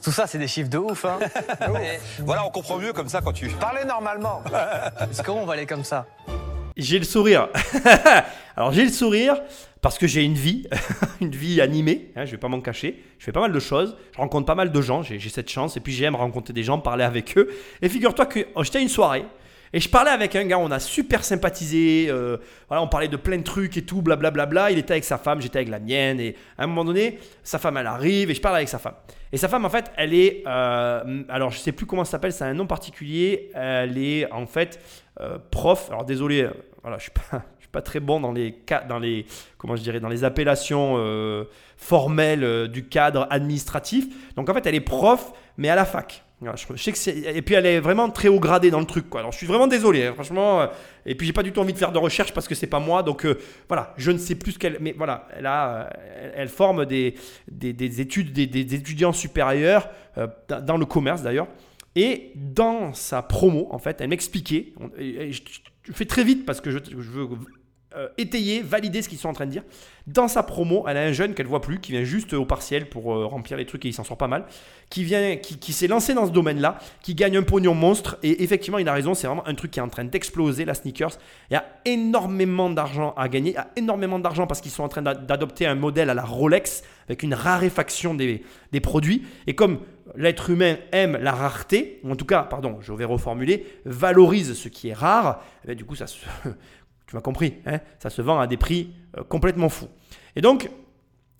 Tout ça, c'est des chiffres de ouf. Hein. Mais Voilà, on comprend mieux comme ça quand tu. Parlez normalement. est-ce comment on va aller comme ça? J'ai le sourire. Alors j'ai le sourire parce que j'ai une vie, une vie animée, hein, je vais pas m'en cacher. Je fais pas mal de choses, je rencontre pas mal de gens, j'ai j'ai cette chance et puis j'aime rencontrer des gens, parler avec eux. Et figure-toi que oh, j'étais à une soirée et je parlais avec un gars, on a super sympathisé, euh, voilà, on parlait de plein de trucs et tout, blablabla. Il était avec sa femme, j'étais avec la mienne et à un moment donné, sa femme elle arrive et je parle avec sa femme. Et sa femme en fait, elle est, euh, alors je sais plus comment ça s'appelle, c'est un nom particulier. Elle est en fait euh, prof. Alors désolé, voilà, je suis pas, pas très bon dans les dans les comment je dirais dans les appellations formelles du cadre administratif. Donc en fait, elle est prof, mais à la fac. Et puis elle est vraiment très haut gradé dans le truc quoi. Alors je suis vraiment désolé, hein, franchement. euh, et puis j'ai pas du tout envie de faire de recherche parce que c'est pas moi. Donc euh, voilà, je ne sais plus ce qu'elle. Mais voilà, elle a, euh, elle, forme des, des, des études, des, étudiants supérieurs dans- le commerce d'ailleurs. Et dans sa promo, en fait, elle m'expliquait, je, fais très vite parce que je veux euh, étayer, valider ce qu'ils sont en train de dire. Dans sa promo, elle a un jeune qu'elle voit plus, qui vient juste au partiel pour euh, remplir les trucs et il s'en sort pas mal, qui vient, qui, s'est lancé dans ce domaine-là, qui gagne un pognon monstre. Et effectivement, il a raison, c'est vraiment un truc qui est en train d'exploser, la sneakers. Il y a énormément d'argent à gagner, il y a énormément d'argent parce qu'ils sont en train d'a- d'adopter un modèle à la Rolex avec une raréfaction des, des produits. Et comme l'être humain aime la rareté, ou en tout cas, pardon, je vais reformuler, valorise ce qui est rare, eh bien, du coup, ça se, tu m'as compris, hein, ça se vend à des prix euh, complètement fous. Et donc,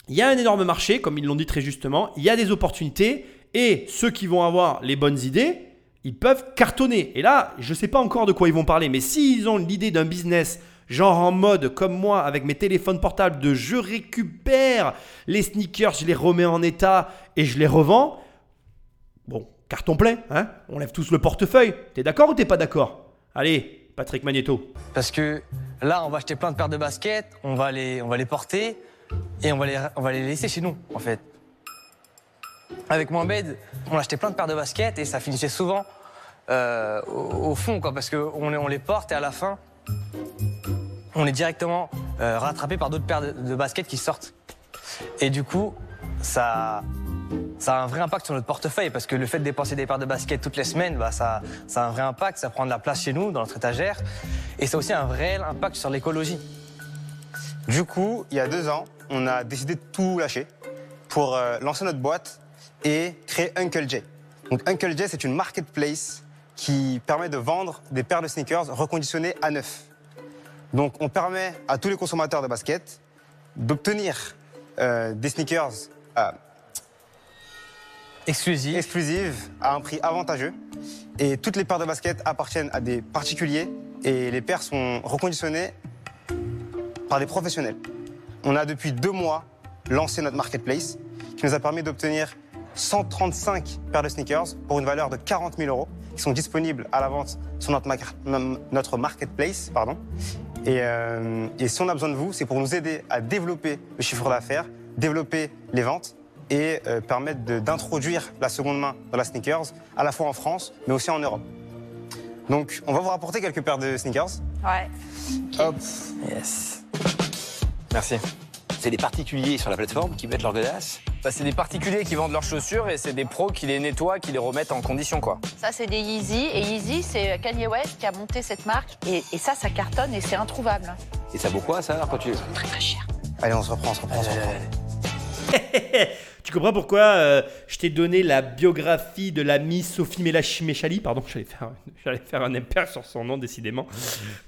il y a un énorme marché, comme ils l'ont dit très justement, il y a des opportunités, et ceux qui vont avoir les bonnes idées, ils peuvent cartonner. Et là, je ne sais pas encore de quoi ils vont parler, mais s'ils ont l'idée d'un business genre en mode comme moi avec mes téléphones portables de je récupère les sneakers, je les remets en état et je les revends, bon, carton plein, hein on lève tous le portefeuille. T'es d'accord ou t'es pas d'accord? Allez, Patrick Magneto. Parce que là, on va acheter plein de paires de baskets, on va les, porter et on va les, laisser chez nous, en fait. Avec Mohamed, on achetait plein de paires de baskets et ça finissait souvent euh, au, fond, quoi, parce qu'on les, on les porte et à la fin, on est directement euh, rattrapé par d'autres paires de baskets qui sortent. Et du coup, ça, ça a un vrai impact sur notre portefeuille parce que le fait de dépenser des paires de baskets toutes les semaines, bah, ça, ça a un vrai impact, ça prend de la place chez nous, dans notre étagère, et ça a aussi un réel impact sur l'écologie. Du coup, il y a deux ans, on a décidé de tout lâcher pour euh, lancer notre boîte et créer Uncle J. Donc Uncle J, c'est une marketplace qui permet de vendre des paires de sneakers reconditionnées à neuf. Donc on permet à tous les consommateurs de basket d'obtenir euh, des sneakers euh, Exclusive. exclusives à un prix avantageux. Et toutes les paires de basket appartiennent à des particuliers et les paires sont reconditionnées par des professionnels. On a depuis deux mois lancé notre marketplace qui nous a permis d'obtenir 135 paires de sneakers pour une valeur de 40 000 euros qui sont disponibles à la vente sur notre marketplace. Pardon. Et, euh, et si on a besoin de vous, c'est pour nous aider à développer le chiffre d'affaires, développer les ventes et euh, permettre d'introduire la seconde main dans la sneakers, à la fois en France, mais aussi en Europe. Donc, on va vous rapporter quelques paires de sneakers. Ouais. Hop. Yes. Merci. C'est des particuliers sur la plateforme qui mettent leur godasse Bah, c'est des particuliers qui vendent leurs chaussures et c'est des pros qui les nettoient, qui les remettent en condition, quoi. Ça, c'est des Yeezy. Et Yeezy, c'est Kanye West qui a monté cette marque. Et, et ça, ça cartonne et c'est introuvable. Et ça vaut quoi ça alors quand tu. Très, très cher. Allez, on se reprend, on se reprend, on se reprend. tu comprends pourquoi euh, je t'ai donné la biographie de l'amie Sophie Méchali Pardon, j'allais faire, j'allais faire un impair sur son nom, décidément.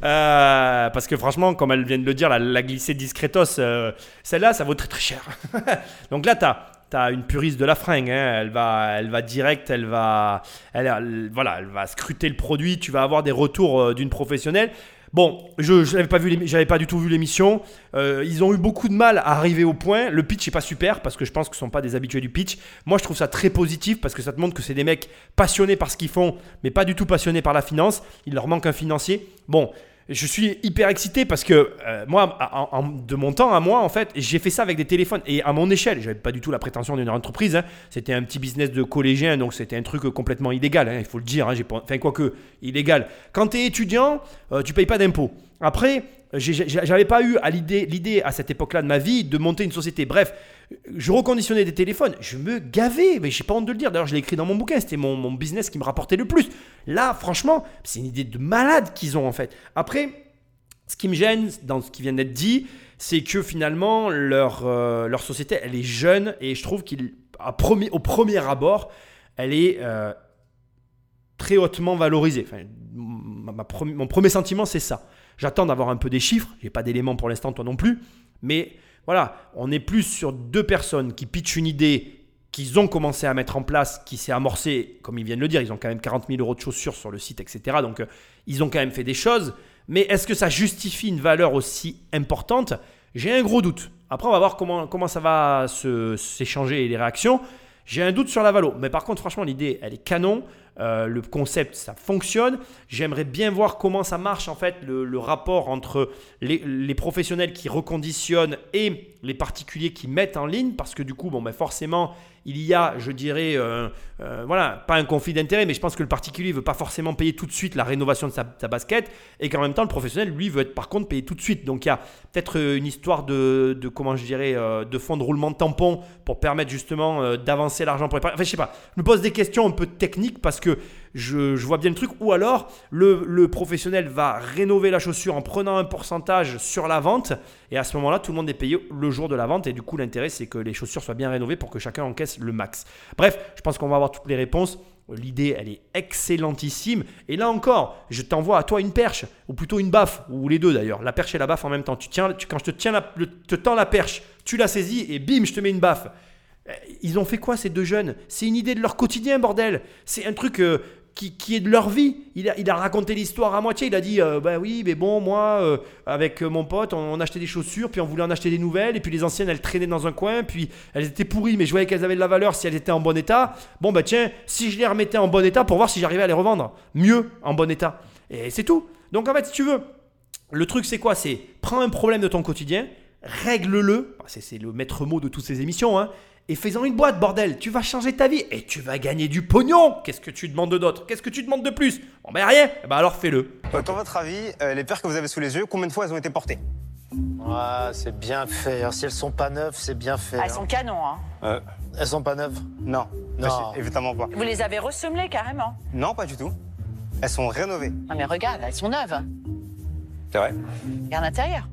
Euh, parce que franchement, comme elle vient de le dire, la, glissée discretos, euh, celle-là, ça vaut très très cher. Donc là, t'as. T'as une puriste de la fringue, hein. elle, va, elle va direct, elle va, elle, voilà, elle va scruter le produit, tu vas avoir des retours d'une professionnelle. Bon, je n'avais pas, vu pas du tout vu l'émission. Euh, ils ont eu beaucoup de mal à arriver au point. Le pitch est pas super parce que je pense que ce sont pas des habitués du pitch. Moi, je trouve ça très positif parce que ça te montre que c'est des mecs passionnés par ce qu'ils font, mais pas du tout passionnés par la finance. Il leur manque un financier. Bon, je suis hyper excité parce que euh, moi, en- en- de mon temps à moi, en fait, j'ai fait ça avec des téléphones et à mon échelle. J'avais pas du tout la prétention d'une entreprise. hein. C'était un petit business de collégien, donc c'était un truc complètement illégal. hein, il faut le dire. hein. Enfin, quoique illégal. Quand tu es étudiant, euh, tu payes pas d'impôts. Après, j'avais pas eu à l'idée, l'idée à cette époque-là de ma vie de monter une société. Bref, je reconditionnais des téléphones, je me gavais, mais j'ai pas honte de le dire. D'ailleurs, je l'ai écrit dans mon bouquin, c'était mon, business qui me rapportait le plus. Là, franchement, c'est une idée de malade qu'ils ont en fait. Après, ce qui me gêne dans ce qui vient d'être dit, c'est que finalement, leur, euh, société, elle est jeune et je trouve qu'au premier, abord, elle est euh, très hautement valorisée. Mon premier sentiment, c'est ça. J'attends d'avoir un peu des chiffres. J'ai pas d'éléments pour l'instant, toi non plus. Mais voilà, on est plus sur deux personnes qui pitchent une idée qu'ils ont commencé à mettre en place, qui s'est amorcée, comme ils viennent de le dire, ils ont quand même 40 000 euros de chaussures sur le site, etc. Donc euh, ils ont quand même fait des choses. Mais est-ce que ça justifie une valeur aussi importante? J'ai un gros doute. Après, on va voir comment, comment ça va s'échanger les réactions. J'ai un doute sur la valo. Mais par contre, franchement, l'idée, elle est canon. Euh, le concept, ça fonctionne. J'aimerais bien voir comment ça marche, en fait, le, rapport entre les, les professionnels qui reconditionnent et les particuliers qui mettent en ligne. Parce que du coup, bon, ben forcément, il y a, je dirais, euh, euh, voilà, pas un conflit d'intérêt, mais je pense que le particulier veut pas forcément payer tout de suite la rénovation de sa, basket et qu'en même temps, le professionnel, lui, veut être par contre payé tout de suite. Donc il y a peut-être euh, une histoire de, comment je dirais, de fonds de roulement de tampon pour permettre justement d'avancer l'argent pour les Enfin, je sais pas, je me pose des questions un peu techniques parce que je, vois bien le truc. Ou alors, le, professionnel va rénover la chaussure en prenant un pourcentage sur la vente. Et à ce moment-là, tout le monde est payé le jour de la vente. Et du coup, l'intérêt, c'est que les chaussures soient bien rénovées pour que chacun encaisse le max. Bref, je pense qu'on va avoir toutes les réponses. L'idée, elle est excellentissime. Et là encore, je t'envoie à toi une perche, ou plutôt une baffe, ou les deux d'ailleurs, la perche et la baffe en même temps. Tu tiens, quand je te tends la perche, tu la saisis et bim, je te mets une baffe. Euh, Ils ont fait quoi ces deux jeunes? C'est une idée de leur quotidien, bordel. C'est un truc euh, qui, est de leur vie. Il a, raconté l'histoire à moitié. Il a dit euh, Bah oui, mais bon, moi, euh, avec euh, mon pote, on, achetait des chaussures, puis on voulait en acheter des nouvelles, et puis les anciennes, elles traînaient dans un coin, puis elles étaient pourries, mais je voyais qu'elles avaient de la valeur si elles étaient en bon état. Bon, bah tiens, si je les remettais en bon état pour voir si j'arrivais à les revendre mieux en bon état. Et c'est tout. Donc en fait, si tu veux, le truc, c'est quoi? C'est prends un problème de ton quotidien, règle-le. C'est le maître mot de toutes ces émissions. Hein, et fais-en une boîte, bordel. Tu vas changer ta vie et tu vas gagner du pognon. Qu'est-ce que tu demandes d'autre Qu'est-ce que tu demandes de plus? Bon, ben rien. Eh ben alors fais-le. Euh, Dans votre avis, euh, les paires que vous avez sous les yeux, combien de fois elles ont été portées? Ah, c'est bien fait. Alors, si elles sont pas neuves, c'est bien fait. Ah, elles hein. sont canons, hein. Elles sont pas neuves? Non. Non. Bah, si, évidemment pas. Vous les avez ressemelées carrément. Non, pas du tout. Elles sont rénovées. Non mais regarde, elles sont neuves. C'est vrai Regarde l'intérieur.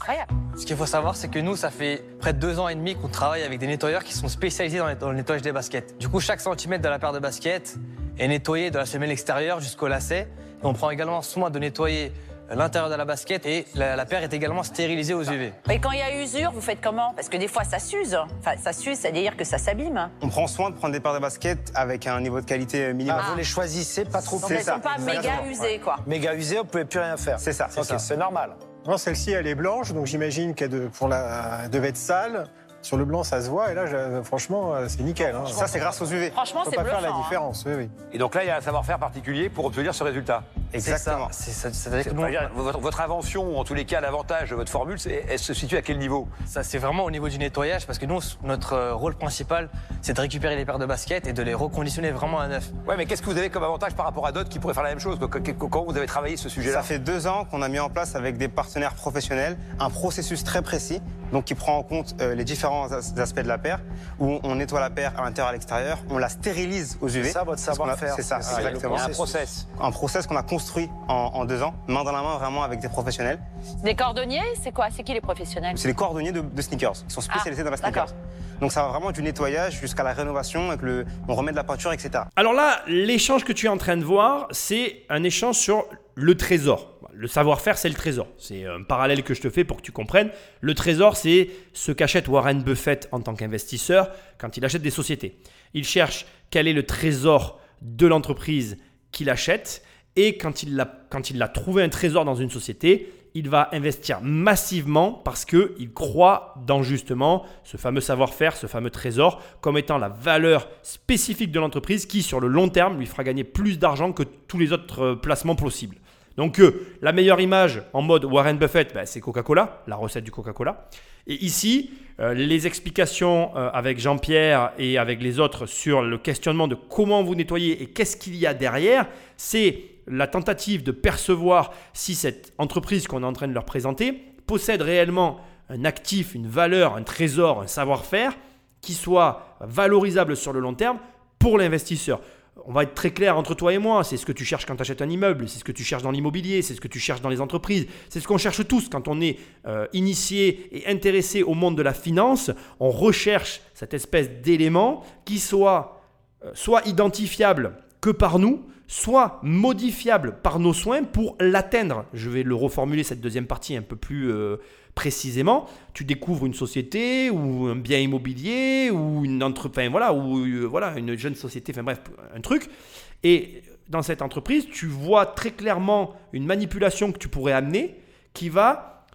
Incroyable. Ce qu'il faut savoir, c'est que nous, ça fait près de deux ans et demi qu'on travaille avec des nettoyeurs qui sont spécialisés dans, le nettoyage des baskets. Du coup, chaque centimètre de la paire de baskets est nettoyé de la semelle extérieure jusqu'au lacet. Et on prend également soin de nettoyer l'intérieur de la basket et la, la paire est également stérilisée aux UV. Et quand il y a usure, vous faites comment? Parce que des fois ça s'use. Enfin, ça s'use, c'est-à-dire que ça s'abîme. On prend soin de prendre des paires de baskets avec un niveau de qualité minimum. Ah, vous les choisissez pas trop Donc elles ça, sont pas méga usées, quoi. méga usées, on pouvait plus rien faire. C'est ça, c'est Ok, ça. c'est normal. Non, celle-ci, elle est blanche, donc j'imagine qu'elle de- pour la, elle devait être sale. Sur le blanc, ça se voit, et là, je- franchement, euh, c'est nickel. Hein. Ça, c'est grâce aux UV. Franchement, On peut c'est pas bluffant. faire la hein. différence, oui, oui. Et donc là, il y a un savoir-faire particulier pour obtenir ce résultat. Exactement. C'est-à-dire que nous, dire, votre, votre invention, ou en tous les cas l'avantage de votre formule, c'est- elle se situe à quel niveau? Ça, c'est vraiment au niveau du nettoyage, parce que nous, notre euh, rôle principal, c'est de récupérer les paires de baskets et de les reconditionner vraiment à neuf. Ouais, mais qu'est-ce que vous avez comme avantage par rapport à d'autres qui pourraient faire la même chose? Qu- qu- Quand vous avez travaillé ce sujet-là? Ça fait deux ans qu'on a mis en place avec des partenaires professionnels un processus très précis, donc qui prend en compte euh, les différents as- aspects de la paire, où on nettoie la paire à l'intérieur, à l'extérieur, on la stérilise aux UV. C'est ça, votre savoir-faire. C'est ça, C'est ça, exactement. Il y a un process. Un process qu'on a construit en, en deux ans, main dans la main, vraiment avec des professionnels. Des cordonniers, c'est quoi? C'est qui les professionnels? C'est les coordonniers de, de sneakers, qui sont spécialisés Ah, dans la sneakers. Donc ça va vraiment du nettoyage jusqu'à la rénovation, avec le, on remet de la peinture, etc. Alors là, l'échange que tu es en train de voir, c'est un échange sur le trésor. Le savoir-faire, c'est le trésor. C'est un parallèle que je te fais pour que tu comprennes. Le trésor, c'est ce qu'achète Warren Buffett en tant qu'investisseur quand il achète des sociétés. Il cherche quel est le trésor de l'entreprise qu'il achète et quand il, a, quand il a trouvé un trésor dans une société, il va investir massivement parce qu'il croit dans justement ce fameux savoir-faire, ce fameux trésor, comme étant la valeur spécifique de l'entreprise qui, sur le long terme, lui fera gagner plus d'argent que tous les autres euh, placements possibles. Donc euh, la meilleure image en mode Warren Buffett, ben, c'est Coca-Cola, la recette du Coca-Cola. Et ici, euh, les explications avec Jean-Pierre et avec les autres sur le questionnement de comment vous nettoyez et qu'est-ce qu'il y a derrière, c'est la tentative de percevoir si cette entreprise qu'on est en train de leur présenter possède réellement un actif, une valeur, un trésor, un savoir-faire qui soit valorisable sur le long terme pour l'investisseur. On va être très clair entre toi et moi, c'est ce que tu cherches quand tu achètes un immeuble, c'est ce que tu cherches dans l'immobilier, c'est ce que tu cherches dans les entreprises, c'est ce qu'on cherche tous quand on est euh, initié et intéressé au monde de la finance. On recherche cette espèce d'élément qui soit euh, soit identifiable que par nous, soit modifiable par nos soins pour l'atteindre. Je vais le reformuler cette deuxième partie un peu plus euh, précisément. Tu découvres une société ou un bien immobilier ou une entreprise, voilà, ou euh, voilà une jeune société, enfin bref, un truc. Et dans cette entreprise, tu vois très clairement une manipulation que tu pourrais amener qui va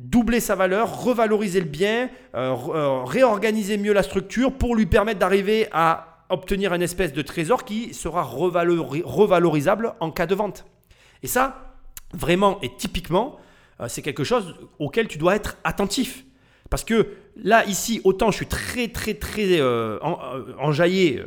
doubler sa valeur, revaloriser le bien, euh, réorganiser mieux la structure pour lui permettre d'arriver à obtenir un espèce de trésor qui sera revalori- revalorisable en cas de vente. Et ça, vraiment et typiquement, euh, c'est quelque chose auquel tu dois être attentif. Parce que là, ici, autant je suis très, très, très euh, euh, enjaillé,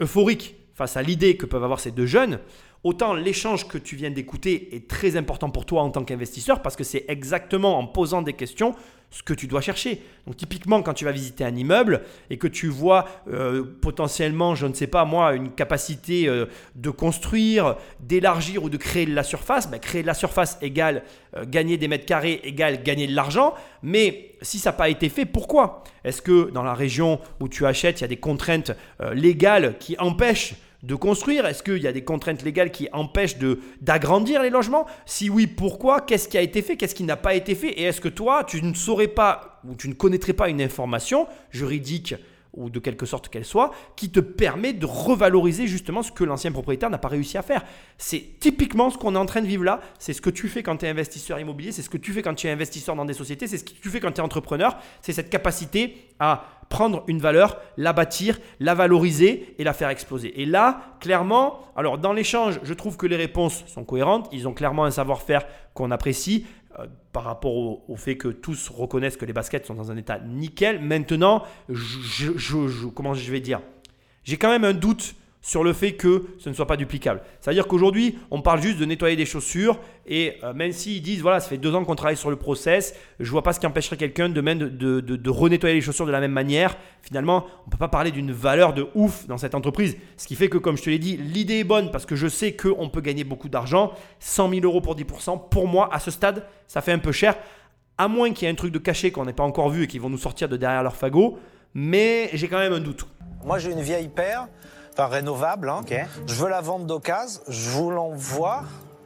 euphorique face à l'idée que peuvent avoir ces deux jeunes, autant l'échange que tu viens d'écouter est très important pour toi en tant qu'investisseur parce que c'est exactement en posant des questions ce que tu dois chercher. Donc typiquement quand tu vas visiter un immeuble et que tu vois euh, potentiellement, je ne sais pas moi, une capacité euh, de construire, d'élargir ou de créer de la surface, ben, créer de la surface égale euh, gagner des mètres carrés égale gagner de l'argent. Mais si ça n'a pas été fait, pourquoi? Est-ce que dans la région où tu achètes, il y a des contraintes légales qui empêchent de construire. Est-ce qu'il y a des contraintes légales qui empêchent d'agrandir les logements? Si oui, pourquoi? Qu'est-ce qui a été fait? Qu'est-ce qui n'a pas été fait? Et est-ce que toi, tu ne saurais pas ou tu ne connaîtrais pas une information juridique ou de quelque sorte qu'elle soit, qui te permet de revaloriser justement ce que l'ancien propriétaire n'a pas réussi à faire. C'est typiquement ce qu'on est en train de vivre là, c'est ce que tu fais quand tu es investisseur immobilier, c'est ce que tu fais quand tu es investisseur dans des sociétés, c'est ce que tu fais quand tu es entrepreneur, c'est cette capacité à prendre une valeur, la bâtir, la valoriser et la faire exploser. Et là, clairement, alors dans l'échange, je trouve que les réponses sont cohérentes, ils ont clairement un savoir-faire qu'on apprécie par rapport au, fait que tous reconnaissent que les baskets sont dans un état nickel. Maintenant, comment je vais dire? J'ai quand même un doute sur le fait que ce ne soit pas duplicable. C'est-à-dire qu'aujourd'hui, on parle juste de nettoyer des chaussures et euh, même s'ils disent, voilà, ça fait deux ans qu'on travaille sur le process, je vois pas ce qui empêcherait quelqu'un de, de, de, de- renettoyer les chaussures de la même manière. Finalement, on peut pas parler d'une valeur de ouf dans cette entreprise. Ce qui fait que, comme je te l'ai dit, l'idée est bonne parce que je sais qu'on peut gagner beaucoup d'argent. 100 000 euros pour 10%, pour moi, à ce stade, ça fait un peu cher. À moins qu'il y ait un truc de caché qu'on n'ait pas encore vu et qu'ils vont nous sortir de derrière leur fagot. Mais j'ai quand même un doute. Moi, j'ai une vieille paire, enfin rénovable. hein. Je veux la vendre d'occasion. Je vous l'envoie.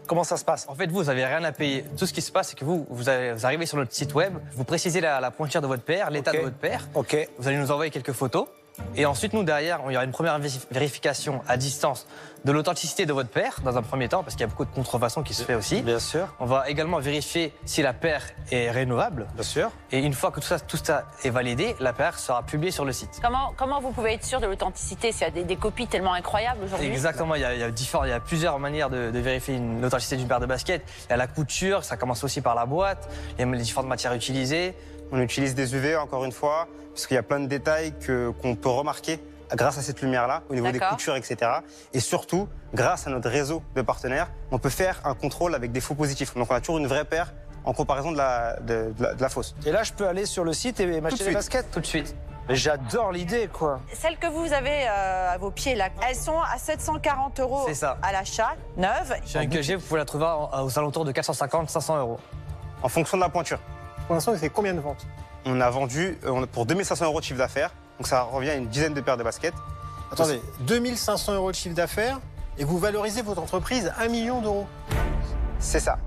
Comment ça se passe? En fait, vous, vous n'avez rien à payer. Tout ce qui se passe, c'est que vous, vous, avez- vous arrivez sur notre site web, vous précisez la, la pointure de votre paire, l'état de votre. Ok. Vous allez nous envoyer quelques photos. Et ensuite, nous, derrière, il y aura une première vé- vérification à distance de l'authenticité de votre paire, dans un premier temps, parce qu'il y a beaucoup de contrefaçons qui se fait aussi. Bien sûr, On va également vérifier si la paire est rénovable. bien sûr. Et une fois que tout ça, tout ça est validé, la paire sera publiée sur le site. Comment, comment vous pouvez être sûr de l'authenticité S'il y a des, des copies tellement incroyables aujourd'hui? Exactement, il y a, il y a différents- il y a plusieurs manières de, de vérifier l'authenticité d'une paire de baskets. Il y a la couture, ça commence aussi par la boîte, il y a les différentes matières utilisées. On utilise des UV encore une fois, parce qu'il y a plein de détails que- qu'on peut remarquer grâce à cette lumière-là, au niveau des coutures, etc. Et surtout, grâce à notre réseau de partenaires, on peut faire un contrôle avec des faux positifs. Donc on a toujours une vraie paire en comparaison de la, de, de la, de la fausse. Et là, je peux aller sur le site et m'acheter des baskets Tout de suite. Mais j'adore l'idée, quoi. Celles que vous avez euh, à vos pieds là, elles sont à 740 euros C'est ça. à l'achat, neuves. Chez UNKG, vous pouvez la trouver aux alentours de 450-500 euros. En fonction de la pointure. Pour l'instant, c'est combien de ventes? On a vendu euh, pour 2500 euros de chiffre d'affaires, donc ça revient à une dizaine de paires de baskets. Attendez, 2500 euros de chiffre d'affaires et vous valorisez votre entreprise 1 million d'euros. C'est ça.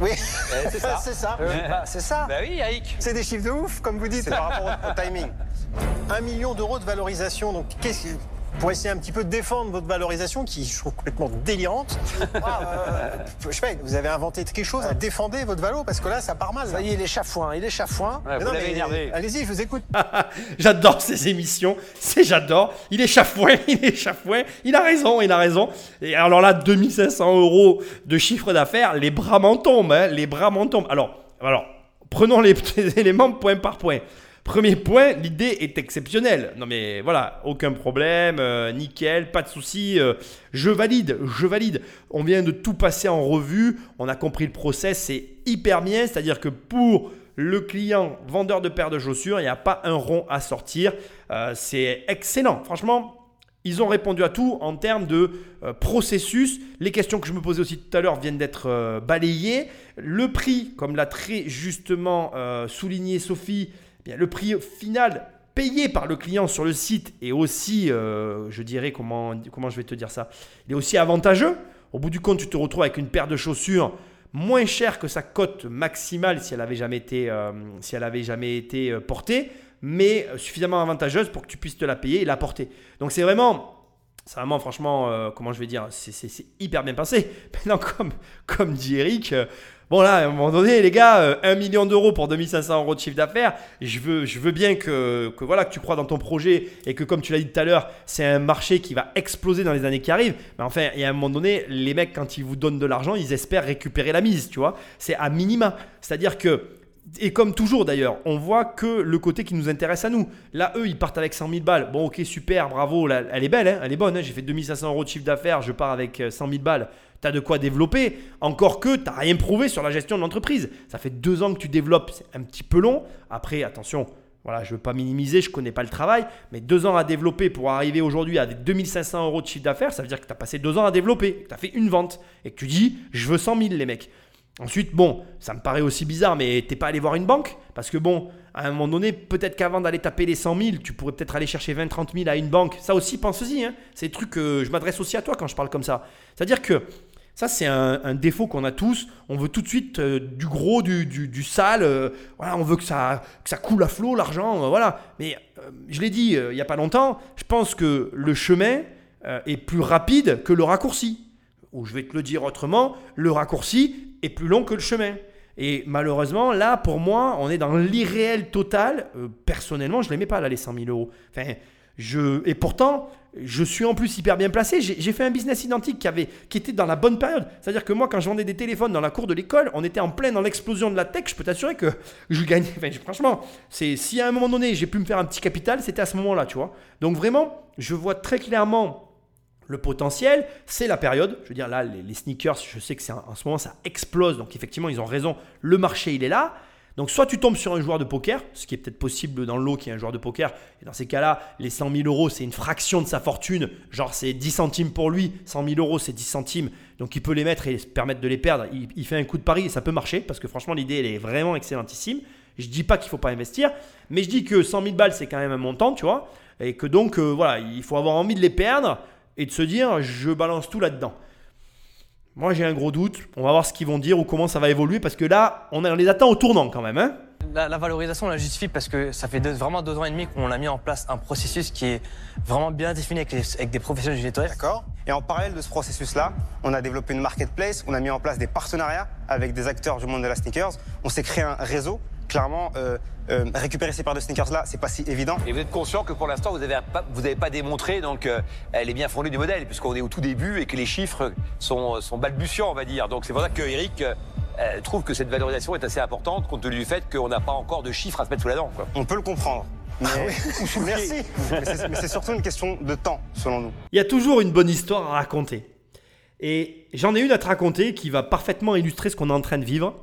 Oui, c'est ça. c'est ça. Bah, c'est ça. Bah oui, Yaïk. C'est des chiffres de ouf, comme vous dites. C'est par rapport au, au timing. 1 million d'euros de valorisation. Donc, qu'est-ce que- pour essayer un petit peu de défendre votre valorisation, qui je trouve complètement délirante, ah, euh, je sais pas, vous avez inventé quelque chose, défendez votre valo, parce que là, ça part mal. Ça y est, il est chafouin, il est chafouin. Ouais, Mais vous non, l'avez mais, énervé. Allez-y, je vous écoute. J'adore ces émissions, c'est j'adore. Il est chafouin, il est chafouin, il a raison, il a raison. Et alors là, 2500 euros de chiffre d'affaires, les bras m'en tombent, hein, les bras m'en tombent. Alors, alors, prenons les éléments point par point. Premier point, l'idée est exceptionnelle. Non mais voilà, aucun problème, euh, nickel, pas de souci. euh, je valide, je valide. On vient de tout passer en revue, on a compris le process, c'est hyper bien. C'est-à-dire que pour le client vendeur de paires de chaussures, il n'y a pas un rond à sortir. Euh, c'est excellent. Franchement, ils ont répondu à tout en termes de processus. Les questions que je me posais aussi tout à l'heure viennent d'être balayées. Le prix, comme l'a très justement souligné Sophie, le prix final payé par le client sur le site est aussi, euh, je dirais, comment, comment je vais te dire ça, il est aussi avantageux. Au bout du compte, tu te retrouves avec une paire de chaussures moins chère que sa cote maximale si elle avait jamais été, euh, si elle avait jamais été euh, portée, mais suffisamment avantageuse pour que tu puisses te la payer et la porter. Donc c'est vraiment c'est vraiment, franchement, euh, comment je vais dire, c'est- hyper bien pensé. Maintenant, comme, dit Eric, euh, bon là, à un moment donné, les gars, euh, 1 million d'euros pour 2500 euros de chiffre d'affaires, je veux, bien que, tu crois dans ton projet et que, comme tu l'as dit tout à l'heure, c'est un marché qui va exploser dans les années qui arrivent. Mais enfin, y a un moment donné, les mecs, quand ils vous donnent de l'argent, ils espèrent récupérer la mise, tu vois. C'est à minima. C'est-à-dire que et comme toujours d'ailleurs, on voit que le côté qui nous intéresse à nous. Là, eux, ils partent avec 100 000 balles. Bon, ok, super, bravo, elle est belle, hein, elle est bonne. hein. J'ai fait 2500 euros de chiffre d'affaires, je pars avec euh, 100 000 balles. Tu as de quoi développer. Encore que tu n'as rien prouvé sur la gestion de l'entreprise. Ça fait deux ans que tu développes, c'est un petit peu long. Après, attention, voilà, je ne veux pas minimiser, je ne connais pas le travail, mais deux ans à développer pour arriver aujourd'hui à des 2500 euros de chiffre d'affaires, ça veut dire que tu as passé deux ans à développer, que tu fait une vente et que tu dis, je veux 100 000 les mecs. Ensuite, bon, ça me paraît aussi bizarre, mais t'es pas allé voir une banque? Parce que bon, à un moment donné, peut-être qu'avant d'aller taper les 100 000, tu pourrais peut-être aller chercher 20, 30 000 à une banque. Ça aussi, pense-y. Hein. C'est des trucs que je m'adresse aussi à toi quand je parle comme ça. C'est-à-dire que ça, c'est un, défaut qu'on a tous. On veut tout de suite euh, du gros, du, du, du sale. euh, voilà, on veut que ça, que ça coule à flot, l'argent. euh, voilà. Mais je l'ai dit il n'y a pas longtemps, je pense que le chemin est plus rapide que le raccourci ou je vais te le dire autrement, le raccourci est plus long que le chemin. Et malheureusement, là, pour moi, on est dans l'irréel total. Euh, personnellement, je ne l'aimais pas, là, les 100 000 euros. Enfin, je... Et pourtant, je suis en plus hyper bien placé. J'ai fait un business identique qui, avait... qui était dans la bonne période. C'est-à-dire que moi, quand je vendais des téléphones dans la cour de l'école, on était en plein dans l'explosion de la tech. Je peux t'assurer que je gagnais. Enfin, franchement, si à un moment donné, j'ai pu me faire un petit capital, c'était à ce moment-là, tu vois. Donc vraiment, je vois très clairement le potentiel, c'est la période. Je veux dire, là, les, sneakers, je sais que c'est en ce moment, ça explose. Donc, effectivement, ils ont raison. Le marché, il est là. Donc, soit tu tombes sur un joueur de poker, ce qui est peut-être possible dans le lot qui est un joueur de poker. Et dans ces cas-là, les 100 000 euros, c'est une fraction de sa fortune. Genre, c'est 10 centimes pour lui. 100 000 euros, c'est 10 centimes. Donc, il peut les mettre et se permettre de les perdre. Il, il fait un coup de pari et ça peut marcher parce que franchement, l'idée, elle est vraiment excellentissime. Je dis pas qu'il faut pas investir, mais je dis que 100 000 balles, c'est quand même un montant, tu vois. Et que donc, euh, voilà, il faut avoir envie de les perdre et de se dire je balance tout là-dedans. Moi j'ai un gros doute, on va voir ce qu'ils vont dire ou comment ça va évoluer parce que là on, les attend au tournant quand même. Hein la, la valorisation, on la justifie parce que ça fait deux- vraiment deux ans et demi qu'on a mis en place un processus qui est vraiment bien défini avec, les- avec des professionnels du nettoyage. D'accord Et en parallèle de ce processus-là, on a développé une marketplace, on a mis en place des partenariats avec des acteurs du monde de la sneakers, on s'est créé un réseau. Clairement, euh, euh, récupérer ces paires de sneakers-là, c'est pas si évident. Et vous êtes conscient que pour l'instant, vous n'avez pas, vous avez pas démontré donc euh, les bien fondés du modèle, puisqu'on est au tout début et que les chiffres sont, sont balbutiants, on va dire. Donc c'est pour ça que Eric euh, euh, trouve que cette valorisation est assez importante, compte tenu du fait qu'on n'a pas encore de chiffres à se mettre sous la dent. Quoi. On peut le comprendre. Mais, Merci. mais c'est- mais c'est surtout une question de temps, selon nous. Il y a toujours une bonne histoire à raconter. Et j'en ai une à te raconter qui va parfaitement illustrer ce qu'on est en train de vivre.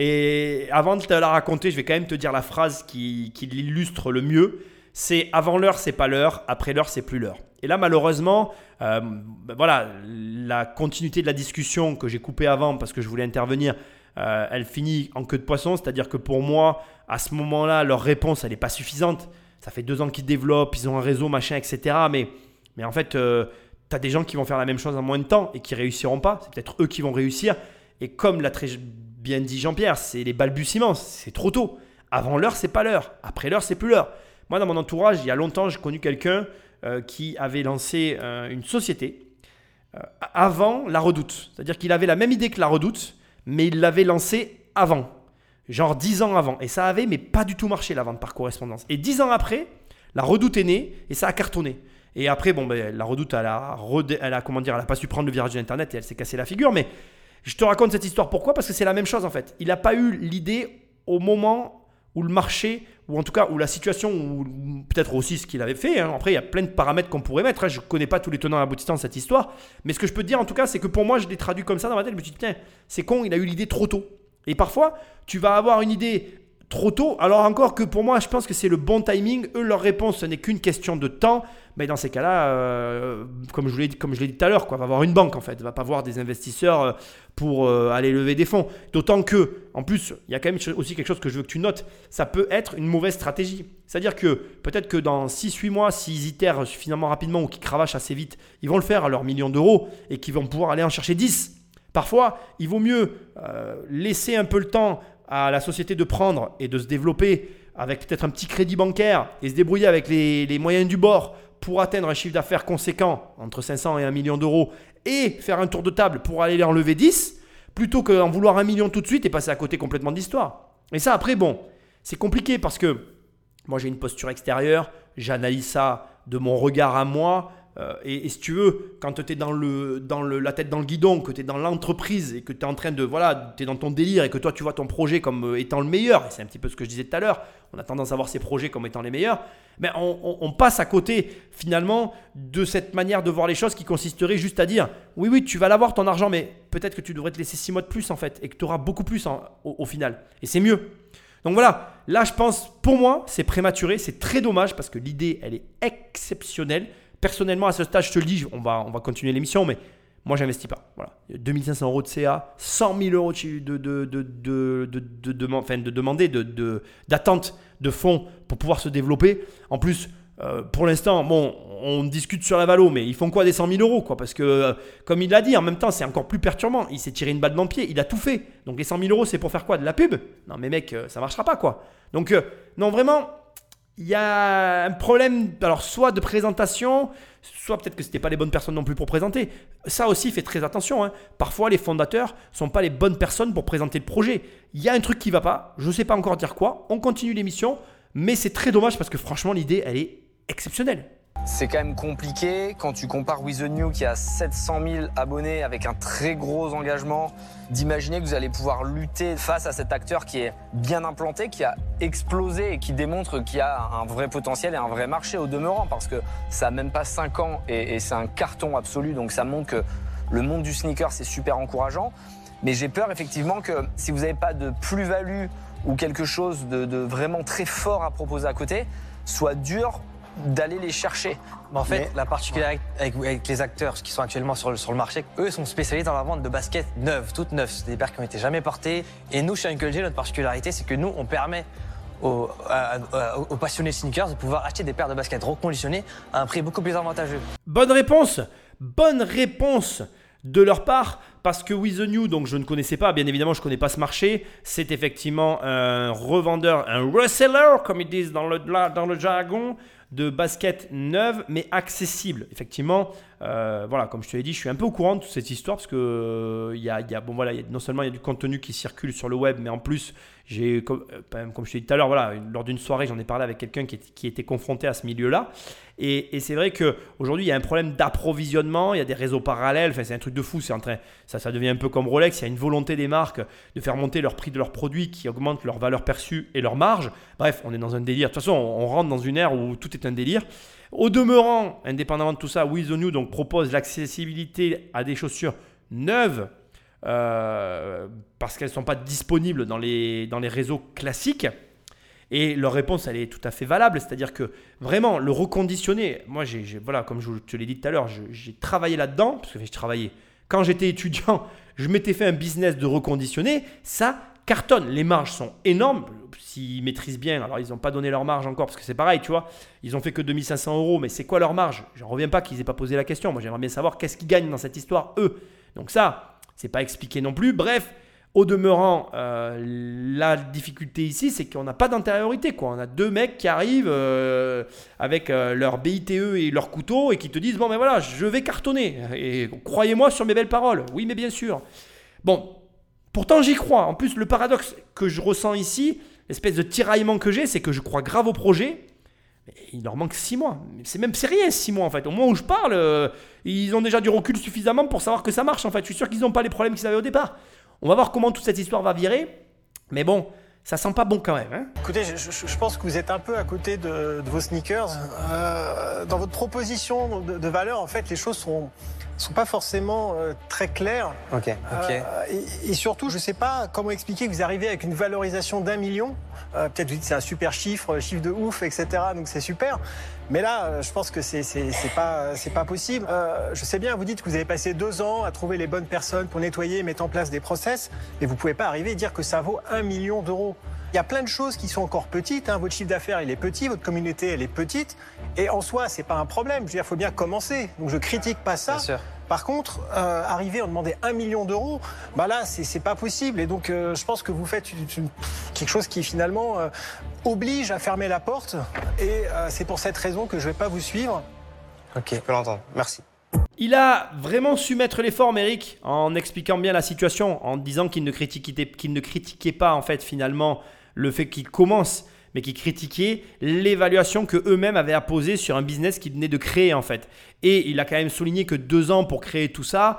Et avant de te la raconter, je vais quand même te dire la phrase qui, l'illustre le mieux. C'est avant l'heure, c'est pas l'heure. Après l'heure, c'est plus l'heure. Et là, malheureusement, euh, ben voilà, la continuité de la discussion que j'ai coupée avant parce que je voulais intervenir, euh, elle finit en queue de poisson. C'est-à-dire que pour moi, à ce moment-là, leur réponse, elle n'est pas suffisante. Ça fait deux ans qu'ils développent, ils ont un réseau, machin, etc. Mais, mais en fait, euh, tu as des gens qui vont faire la même chose en moins de temps et qui réussiront pas. C'est peut-être eux qui vont réussir. Et comme l'a très bien dit Jean-Pierre, c'est les balbutiements, c'est trop tôt. Avant l'heure, c'est pas l'heure. Après l'heure, c'est plus l'heure. Moi, dans mon entourage, il y a longtemps, j'ai connu quelqu'un euh, qui avait lancé euh, une société euh, avant la redoute. C'est-à-dire qu'il avait la même idée que la redoute, mais il l'avait lancée avant. Genre 10 ans avant. Et ça avait, mais pas du tout marché la vente par correspondance. Et 10 ans après, la redoute est née et ça a cartonné. Et après, bon, ben, la redoute, elle a, elle a, comment dire, elle a pas su prendre le virage de l'internet et elle s'est cassé la figure. Mais je te raconte cette histoire pourquoi? Parce que c'est la même chose en fait. Il n'a pas eu l'idée au moment où le marché, ou en tout cas où la situation, ou peut-être aussi ce qu'il avait fait. hein. Après, il y a plein de paramètres qu'on pourrait mettre. hein. Je ne connais pas tous les tenants et aboutissants de cette histoire. Mais ce que je peux te dire en tout cas, c'est que pour moi, je l'ai traduit comme ça dans ma tête. Je me suis dit, tiens, c'est con, il a eu l'idée trop tôt. Et parfois, tu vas avoir une idée trop tôt. Alors encore que pour moi, je pense que c'est le bon timing. Eux, leur réponse, ce n'est qu'une question de temps. Mais dans ces cas-là, euh, comme je l'ai dit, tout à l'heure, va voir une banque en fait, va pas voir des investisseurs euh, pour euh, aller lever des fonds. D'autant que, en plus, il y a quand même aussi quelque chose que je veux que tu notes. Ça peut être une mauvaise stratégie. C'est-à-dire que peut-être que dans 6-8 mois, s'ils itèrent suffisamment rapidement ou qu'ils cravachent assez vite, ils vont le faire à leurs millions d'euros et qu'ils vont pouvoir aller en chercher 10. Parfois, il vaut mieux euh, laisser un peu le temps à la société de prendre et de se développer avec peut-être un petit crédit bancaire et se débrouiller avec les, les moyens du bord pour atteindre un chiffre d'affaires conséquent, entre 500 et 1 million d'euros, et faire un tour de table pour aller en lever 10, plutôt qu'en vouloir un million tout de suite et passer à côté complètement de l'histoire. Et ça, après, bon, c'est compliqué parce que moi, j'ai une posture extérieure, j'analyse ça de mon regard à moi. Euh, et, si tu veux, quand tu es dans, le, dans le, la tête dans le guidon, que tu es dans l'entreprise et que tu es en train de. Voilà, tu es dans ton délire et que toi, tu vois ton projet comme euh, étant le meilleur, et c'est un petit peu ce que je disais tout à l'heure, on a tendance à voir ces projets comme étant les meilleurs, mais on, passe à côté finalement de cette manière de voir les choses qui consisterait juste à dire oui, oui, tu vas l'avoir ton argent, mais peut-être que tu devrais te laisser 6 mois de plus en fait, et que tu auras beaucoup plus en- au final. Et c'est mieux. Donc voilà, là je pense, pour moi, c'est prématuré, c'est très dommage parce que l'idée, elle est exceptionnelle. Personnellement, à ce stade, je te le dis, on va, on va continuer l'émission, mais moi, j'investis pas. Voilà. 2500 euros de CA, 100 000 euros de, de, de, de, de, demander, de, de- d'attente de fonds pour pouvoir se développer. En plus, euh, pour l'instant, bon, on discute sur la valo, mais ils font quoi des 100 000 euros quoi? Parce que, euh, comme il l'a dit, en même temps, c'est encore plus perturbant. Il s'est tiré une balle dans le pied, il a tout fait. Donc les 100 000 euros, c'est pour faire quoi? De la pub? Non, mais mec, euh, ça marchera pas quoi. Donc, euh, non, vraiment, il y a un problème, alors soit de présentation, soit peut-être que c'était pas les bonnes personnes non plus pour présenter. Ça aussi, fait très attention. hein. Parfois, les fondateurs sont pas les bonnes personnes pour présenter le projet. Il y a un truc qui va pas. Je sais pas encore dire quoi. On continue l'émission, mais c'est très dommage parce que franchement, l'idée, elle est exceptionnelle. C'est quand même compliqué quand tu compares With The New qui a 700 000 abonnés avec un très gros engagement, d'imaginer que vous allez pouvoir lutter face à cet acteur qui est bien implanté, qui a explosé et qui démontre qu'il y a un vrai potentiel et un vrai marché au demeurant parce que ça a même pas 5 ans et, c'est un carton absolu donc ça montre que le monde du sneaker c'est super encourageant. Mais j'ai peur effectivement que si vous n'avez pas de plus-value ou quelque chose de vraiment très fort à proposer à côté, soit dur d'aller les chercher. Mais en fait, Mais- la particularité avec, avec les acteurs qui sont actuellement sur le, sur le marché, eux sont spécialisés dans la vente de baskets neuves, toutes neuves. C'est des paires qui n'ont été jamais portées. Et nous, chez Uncle J, notre particularité, c'est que nous, on permet aux, à- à- aux passionnés de sneakers de pouvoir acheter des paires de baskets reconditionnées à un prix beaucoup plus avantageux. Bonne réponse Bonne réponse de leur part parce que With the New, donc je ne connaissais pas, bien évidemment, je ne connais pas ce marché. C'est effectivement un revendeur, un reseller, comme ils disent dans le, dans le jargon, de baskets neuves mais accessibles. Effectivement, euh, voilà, comme je te l'ai dit, je suis un peu au courant de toute cette histoire parce que euh, y, a, bon voilà, non seulement il y a du contenu qui circule sur le web, mais en plus j'ai, comme, euh, je te l'ai dit tout à l'heure, voilà, lors d'une soirée, j'en ai parlé avec quelqu'un qui, était confronté à ce milieu-là. Et, c'est vrai qu'aujourd'hui, il y a un problème d'approvisionnement, il y a des réseaux parallèles, enfin, c'est un truc de fou, en train, ça, ça devient un peu comme Rolex, il y a une volonté des marques de faire monter leur prix de leurs produits qui augmente leur valeur perçue et leur marge. Bref, on est dans un délire. De toute façon, on, rentre dans une ère où tout est un délire. Au demeurant, indépendamment de tout ça, With New donc, propose l'accessibilité à des chaussures neuves euh, parce qu'elles ne sont pas disponibles dans les, dans les réseaux classiques. Et leur réponse, elle est tout à fait valable. C'est-à-dire que vraiment, le reconditionner, moi, j'ai, voilà, comme je te l'ai dit tout à l'heure, j'ai travaillé là-dedans, parce que j'ai travaillé. Quand j'étais étudiant, je m'étais fait un business de reconditionner. Ça cartonne. Les marges sont énormes. S'ils maîtrisent bien, alors ils n'ont pas donné leur marge encore, parce que c'est pareil, tu vois. Ils ont fait que 2500 euros, mais c'est quoi leur marge? J'en reviens pas qu'ils aient pas posé la question. Moi, j'aimerais bien savoir qu'est-ce qu'ils gagnent dans cette histoire, eux. Donc ça, c'est pas expliqué non plus. Bref, au demeurant, euh, la difficulté ici, c'est qu'on n'a pas d'antériorité. Quoi. On a deux mecs qui arrivent euh, avec euh, leur BITE et leur couteau et qui te disent Bon, ben voilà, je vais cartonner. Et croyez-moi sur mes belles paroles. Oui, mais bien sûr. Bon, pourtant j'y crois. En plus, le paradoxe que je ressens ici, l'espèce de tiraillement que j'ai, c'est que je crois grave au projet. Il leur manque 6 mois. C'est même c'est rien 6 mois en fait. Au moment où je parle, ils ont déjà du recul suffisamment pour savoir que ça marche en fait. Je suis sûr qu'ils n'ont pas les problèmes qu'ils avaient au départ. On va voir comment toute cette histoire va virer. Mais bon, ça sent pas bon quand même. Hein Écoutez, je, je, je, pense que vous êtes un peu à côté de, de vos sneakers. Euh, dans votre proposition de, de, valeur, en fait, les choses sont sont pas forcément euh, très claires. Ok. Euh, et, et, surtout, je sais pas comment expliquer que vous arrivez avec une valorisation d'un million. Euh, Peut-être vous dites c'est un super chiffre, chiffre de ouf, etc. Donc c'est super. Mais là, je pense que c'est pas pas possible. Euh, je sais bien, vous dites que vous avez passé deux ans à trouver les bonnes personnes pour nettoyer et mettre en place des process, mais vous pouvez pas arriver et dire que ça vaut un million d'euros. Il y a plein de choses qui sont encore petites. Hein. Votre chiffre d'affaires, il est petit, votre communauté, elle est petite. Et en soi, c'est pas un problème. Je veux dire, il faut bien commencer. Donc je critique pas ça. Par contre, euh, arriver à demander un million d'euros, bah là, c'est pas possible. Et donc, euh, je pense que vous faites une, une, quelque chose qui finalement euh, oblige à fermer la porte. Et c'est pour cette raison que je vais pas vous suivre. Ok, je peux l'entendre. Merci. Il a vraiment su mettre les formes, Eric, en expliquant bien la situation, en disant qu'il ne critiquait, ne critiquait pas en fait finalement le fait qu'il commence, mais qu'il critiquait l'évaluation que eux-mêmes avaient apposée sur un business qu'ils venaient de créer en fait. Et il a quand même souligné que deux ans pour créer tout ça.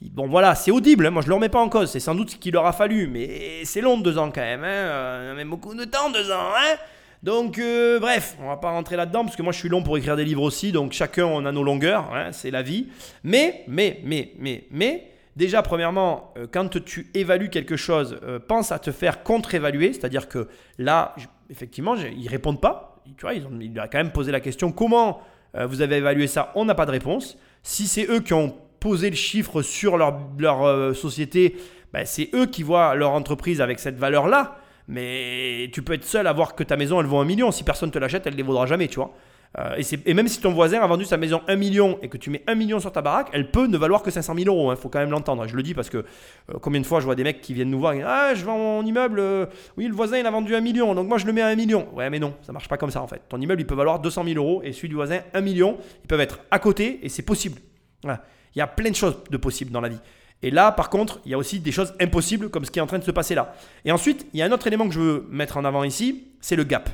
Bon voilà, c'est audible, hein. moi je ne le remets pas en cause, c'est sans doute ce qu'il leur a fallu, mais c'est long deux ans quand même, hein. euh, même beaucoup de temps deux ans, hein donc, euh, bref, on va pas rentrer là-dedans parce que moi je suis long pour écrire des livres aussi, donc chacun on a nos longueurs, c'est la vie. Mais, mais, mais, mais, mais, déjà, premièrement, euh, quand tu évalues quelque chose, euh, pense à te faire contre-évaluer, c'est-à-dire que là, effectivement, ils répondent pas. Tu vois, ils ont, a quand même posé la question comment euh, vous avez évalué ça? On n'a pas de réponse. Si c'est eux qui ont posé le chiffre sur leur, leur euh, société, ben, c'est eux qui voient leur entreprise avec cette valeur-là. Mais tu peux être seul à voir que ta maison, elle vaut un million. Si personne te l'achète, elle ne les vaudra jamais, tu vois. Euh, et, même si ton voisin a vendu sa maison 1 million et que tu mets 1 million sur ta baraque, elle peut ne valoir que 500 000 euros. Il hein, faut quand même l'entendre. Je le dis parce que euh, combien de fois je vois des mecs qui viennent nous voir et disent Ah, je vends mon immeuble. Euh, oui, le voisin il a vendu 1 million, donc moi je le mets à 1 million. Ouais, mais non, ça marche pas comme ça en fait. Ton immeuble il peut valoir 200 000 euros et celui du voisin 1 million. Ils peuvent être à côté et c'est possible. Il y a plein de choses de possibles dans la vie. Et là, par contre, il y a aussi des choses impossibles comme ce qui est en train de se passer là. Et ensuite, il y a un autre élément que je veux mettre en avant ici, c'est le gap.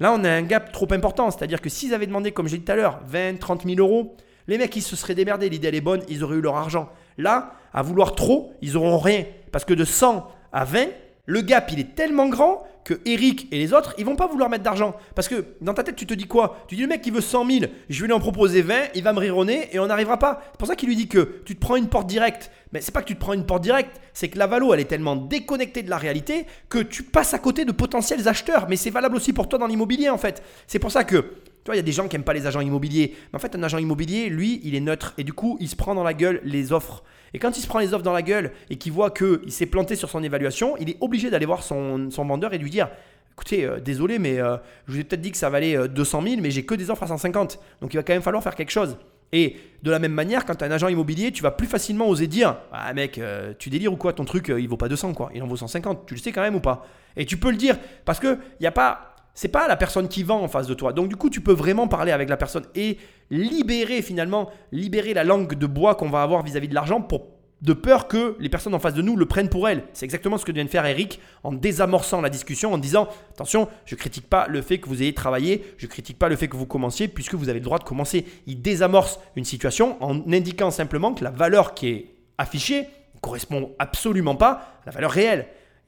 Là, on a un gap trop important. C'est-à-dire que s'ils avaient demandé, comme j'ai dit tout à l'heure, 20, 30 000 euros, les mecs, ils se seraient démerdés. L'idée, elle est bonne, ils auraient eu leur argent. Là, à vouloir trop, ils n'auront rien. Parce que de 100 à 20, le gap, il est tellement grand que Eric et les autres, ils vont pas vouloir mettre d'argent. Parce que dans ta tête, tu te dis quoi? Tu dis le mec qui veut 100 000, je vais lui en proposer 20, il va me rire et on n'arrivera pas. C'est pour ça qu'il lui dit que tu te prends une porte directe. Mais c'est pas que tu te prends une porte directe, c'est que la valo, elle est tellement déconnectée de la réalité que tu passes à côté de potentiels acheteurs. Mais c'est valable aussi pour toi dans l'immobilier en fait. C'est pour ça que tu vois, il y a des gens qui n'aiment pas les agents immobiliers. Mais en fait, un agent immobilier, lui, il est neutre. Et du coup, il se prend dans la gueule les offres. Et quand il se prend les offres dans la gueule et qu'il voit qu'il s'est planté sur son évaluation, il est obligé d'aller voir son, vendeur et lui dire Écoutez, euh, désolé, mais euh, je vous ai peut-être dit que ça valait 200 000, mais j'ai que des offres à 150. Donc il va quand même falloir faire quelque chose. Et de la même manière, quand tu es un agent immobilier, tu vas plus facilement oser dire Ah mec, euh, tu délires ou quoi? Ton truc, euh, il vaut pas 200 quoi. Il en vaut 150. Tu le sais quand même ou pas? Et tu peux le dire parce que il y a pas. C'est pas la personne qui vend en face de toi. Donc du coup, tu peux vraiment parler avec la personne et libérer finalement, libérer la langue de bois qu'on va avoir vis-à-vis de l'argent pour de peur que les personnes en face de nous le prennent pour elles. C'est exactement ce que vient de faire Eric en désamorçant la discussion, en disant attention, je critique pas le fait que vous ayez travaillé, je critique pas le fait que vous commenciez, puisque vous avez le droit de commencer. Il désamorce une situation en indiquant simplement que la valeur qui est affichée ne correspond absolument pas à la valeur réelle.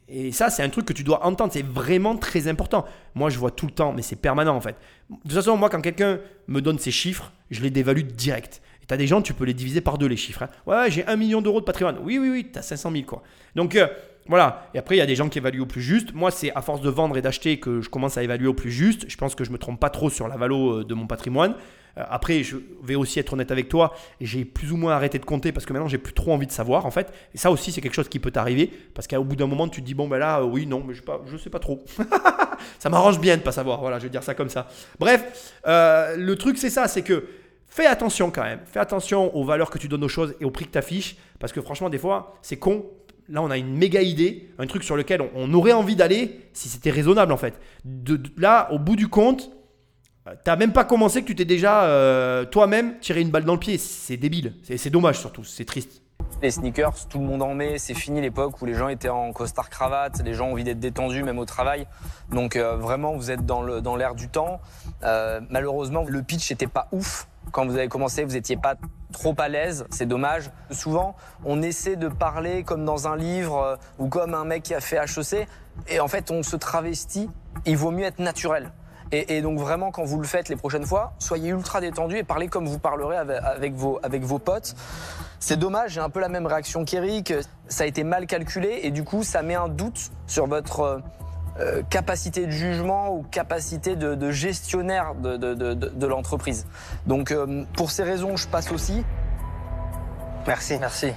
Et ça, c'est un truc que tu dois entendre. C'est vraiment très important. Moi, je vois tout le temps, mais c'est permanent en fait. De toute façon, moi, quand quelqu'un me donne ses chiffres, je les dévalue direct. Et tu as des gens, tu peux les diviser par deux les chiffres. hein. Ouais, j'ai un million d'euros de patrimoine. Oui, oui, oui, tu as 500 000 quoi. Donc euh, voilà. Et après, il y a des gens qui évaluent au plus juste. Moi, c'est à force de vendre et d'acheter que je commence à évaluer au plus juste. Je pense que je me trompe pas trop sur la valo euh, de mon patrimoine. Euh, après, je vais aussi être honnête avec toi. J'ai plus ou moins arrêté de compter parce que maintenant, j'ai plus trop envie de savoir en fait. Et ça aussi, c'est quelque chose qui peut t'arriver parce qu'au bout d'un moment, tu te dis bon ben là, euh, oui, non, mais je pas, je sais pas trop. ça m'arrange bien de pas savoir. Voilà, je vais dire ça comme ça. Bref, euh, le truc c'est ça, c'est que fais attention quand même. Fais attention aux valeurs que tu donnes aux choses et au prix que tu affiches parce que franchement, des fois, c'est con. Là, on a une méga idée, un truc sur lequel on, aurait envie d'aller si c'était raisonnable en fait. De, là, au bout du compte, T'as même pas commencé que tu t'es déjà euh, toi-même tiré une balle dans le pied. C'est débile. C'est dommage surtout. C'est triste. Les sneakers, tout le monde en met. C'est fini l'époque où les gens étaient en costard cravate. Les gens ont envie d'être détendus, même au travail. Donc euh, vraiment, vous êtes dans l'air du temps. Euh, malheureusement, le pitch n'était pas ouf. Quand vous avez commencé, vous n'étiez pas trop à l'aise. C'est dommage. Souvent, on essaie de parler comme dans un livre euh, ou comme un mec qui a fait HEC. Et en fait, on se travestit. Il vaut mieux être naturel. Et, et donc vraiment, quand vous le faites les prochaines fois, soyez ultra détendu et parlez comme vous parlerez avec, avec vos, avec vos potes. C'est dommage, j'ai un peu la même réaction qu'Eric. Ça a été mal calculé et du coup, ça met un doute sur votre euh, euh, capacité de jugement ou capacité de, de gestionnaire de, de, de, de- de l'entreprise. Donc, euh, pour ces raisons, je passe aussi. Merci. Merci.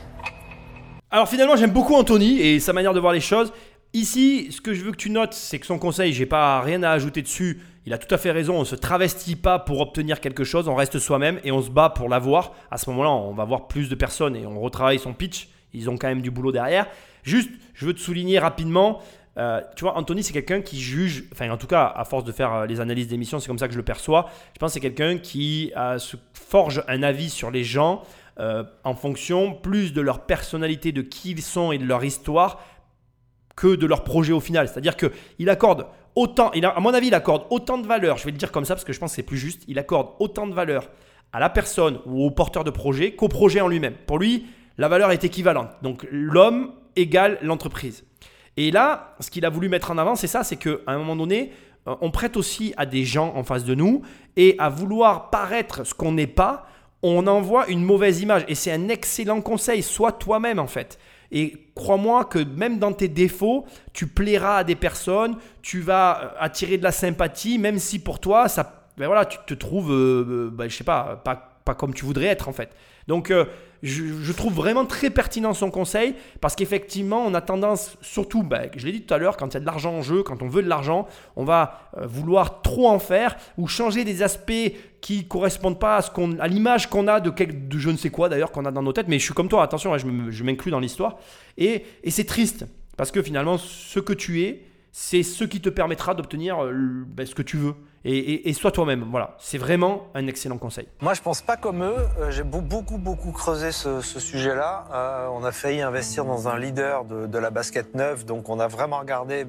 Alors finalement, j'aime beaucoup Anthony et sa manière de voir les choses. Ici, ce que je veux que tu notes, c'est que son conseil, j'ai pas rien à ajouter dessus. Il a tout à fait raison. On se travestit pas pour obtenir quelque chose. On reste soi-même et on se bat pour l'avoir. À ce moment-là, on va voir plus de personnes et on retravaille son pitch. Ils ont quand même du boulot derrière. Juste, je veux te souligner rapidement. euh, tu vois, Anthony, c'est quelqu'un qui juge, enfin en tout cas, à force de faire euh, les analyses d'émissions, c'est comme ça que je le perçois. Je pense que c'est quelqu'un qui euh, se forge un avis sur les gens en fonction plus de leur personnalité, de qui ils sont et de leur histoire que de leur projet au final. C'est-à-dire qu'il accorde autant, il a- à mon avis, il accorde autant de valeur, je vais le dire comme ça parce que je pense que c'est plus juste, il accorde autant de valeur à la personne ou au porteur de projet qu'au projet en lui-même. Pour lui, la valeur est équivalente. Donc l'homme égale l'entreprise. Et là, ce qu'il a voulu mettre en avant, c'est ça, c'est qu'à un moment donné, euh, on prête aussi à des gens en face de nous et à vouloir paraître ce qu'on n'est pas, on envoie une mauvaise image. Et c'est un excellent conseil, sois toi-même en fait. Et crois-moi que même dans tes défauts, tu plairas à des personnes, tu vas euh, attirer de la sympathie, même si pour toi, ça, ben voilà, tu te trouves, euh, euh, ben, je sais pas, pas, comme tu voudrais être en fait. Donc, euh, je, trouve vraiment très pertinent son conseil parce qu'effectivement, on a tendance, surtout, ben, je l'ai dit tout à l'heure, quand il y a de l'argent en jeu, quand on veut de l'argent, on va euh, vouloir trop en faire ou changer des aspects qui correspondent pas à, ce qu'on, à l'image qu'on a de, quel- de je ne sais quoi d'ailleurs qu'on a dans nos têtes. Mais je suis comme toi, attention, hein, je, m'inclus dans l'histoire. Et, c'est triste parce que finalement, ce que tu es, c'est ce qui te permettra d'obtenir euh, ben, ce que tu veux. Et, sois toi-même. Voilà, c'est vraiment un excellent conseil. Moi, je pense pas comme eux. Euh, J'ai beau- beaucoup, beaucoup creusé ce, sujet-là. Euh, on a failli investir dans un leader de, la basket neuve, donc on a vraiment regardé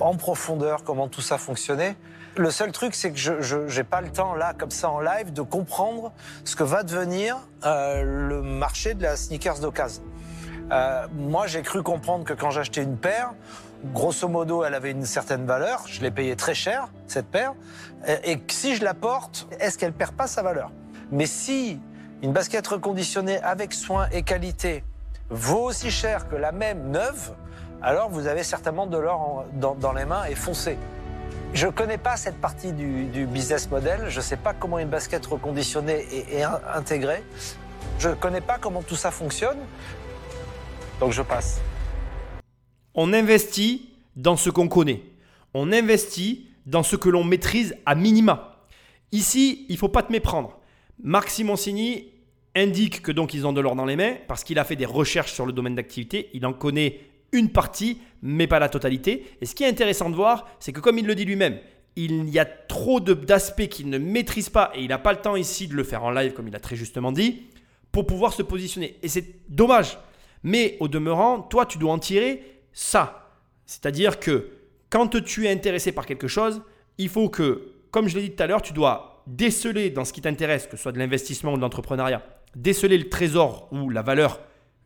en profondeur comment tout ça fonctionnait. Le seul truc, c'est que je n'ai pas le temps, là, comme ça, en live, de comprendre ce que va devenir euh, le marché de la sneakers d'occasion. Moi, j'ai cru comprendre que quand j'achetais une paire, grosso modo, elle avait une certaine valeur. Je l'ai payée très cher, cette paire. Et, si je la porte, est-ce qu'elle perd pas sa valeur? Mais si une basket reconditionnée avec soin et qualité vaut aussi cher que la même neuve, alors vous avez certainement de l'or dans, les mains et foncez. Je ne connais pas cette partie du, business model. Je ne sais pas comment une basket reconditionnée est, est in- intégrée. Je ne connais pas comment tout ça fonctionne. Donc je passe. On investit dans ce qu'on connaît. On investit dans ce que l'on maîtrise à minima. Ici, il faut pas te méprendre. Marc Simoncini, indique que donc ils ont de l'or dans les mains parce qu'il a fait des recherches sur le domaine d'activité, il en connaît une partie, mais pas la totalité. Et ce qui est intéressant de voir, c'est que comme il le dit lui-même, il y a trop d'aspects qu'il ne maîtrise pas et il n'a pas le temps ici de le faire en live, comme il a très justement dit, pour pouvoir se positionner. Et c'est dommage. Mais au demeurant, toi, tu dois en tirer ça. C'est-à-dire que quand tu es intéressé par quelque chose, il faut que, comme je l'ai dit tout à l'heure, tu dois déceler dans ce qui t'intéresse, que ce soit de l'investissement ou de l'entrepreneuriat, déceler le trésor ou la valeur,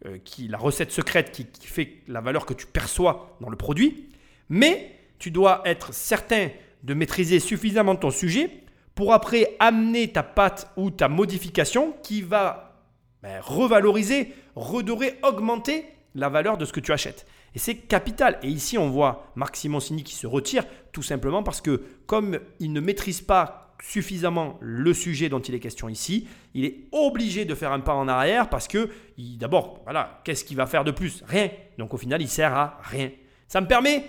euh, qui, la recette secrète qui, fait la valeur que tu perçois dans le produit. Mais tu dois être certain de maîtriser suffisamment ton sujet pour après amener ta patte ou ta modification qui va ben, revaloriser, redorer, augmenter la valeur de ce que tu achètes. Et c'est capital. Et ici, on voit Marc Simoncini qui se retire tout simplement parce que comme il ne maîtrise pas suffisamment le sujet dont il est question ici, il est obligé de faire un pas en arrière parce que d'abord, voilà, qu'est-ce qu'il va faire de plus? Rien. Donc au final, il sert à rien. Ça me permet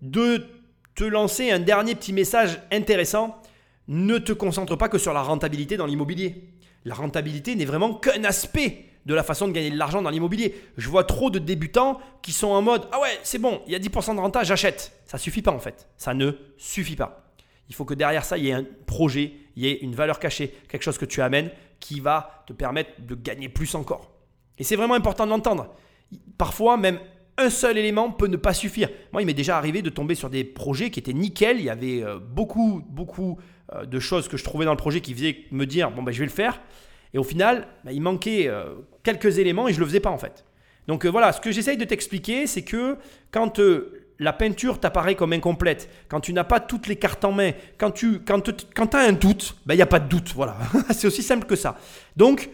de te lancer un dernier petit message intéressant. Ne te concentre pas que sur la rentabilité dans l'immobilier. La rentabilité n'est vraiment qu'un aspect de la façon de gagner de l'argent dans l'immobilier. Je vois trop de débutants qui sont en mode Ah ouais, c'est bon, il y a 10% de renta, j'achète. Ça suffit pas en fait. Ça ne suffit pas. Il faut que derrière ça, il y ait un projet, il y ait une valeur cachée, quelque chose que tu amènes qui va te permettre de gagner plus encore. Et c'est vraiment important de l'entendre. Parfois, même un seul élément peut ne pas suffire. Moi, il m'est déjà arrivé de tomber sur des projets qui étaient nickel. Il y avait euh, beaucoup, beaucoup euh, de choses que je trouvais dans le projet qui faisaient me dire bon, ben, je vais le faire. Et au final, ben, il manquait euh, quelques éléments et je ne le faisais pas en fait. Donc euh, voilà, ce que j'essaye de t'expliquer, c'est que quand euh, la peinture t'apparaît comme incomplète, quand tu n'as pas toutes les cartes en main, quand tu quand, te- quand as un doute, ben, il n'y a pas de doute. Voilà, c'est aussi simple que ça. Donc,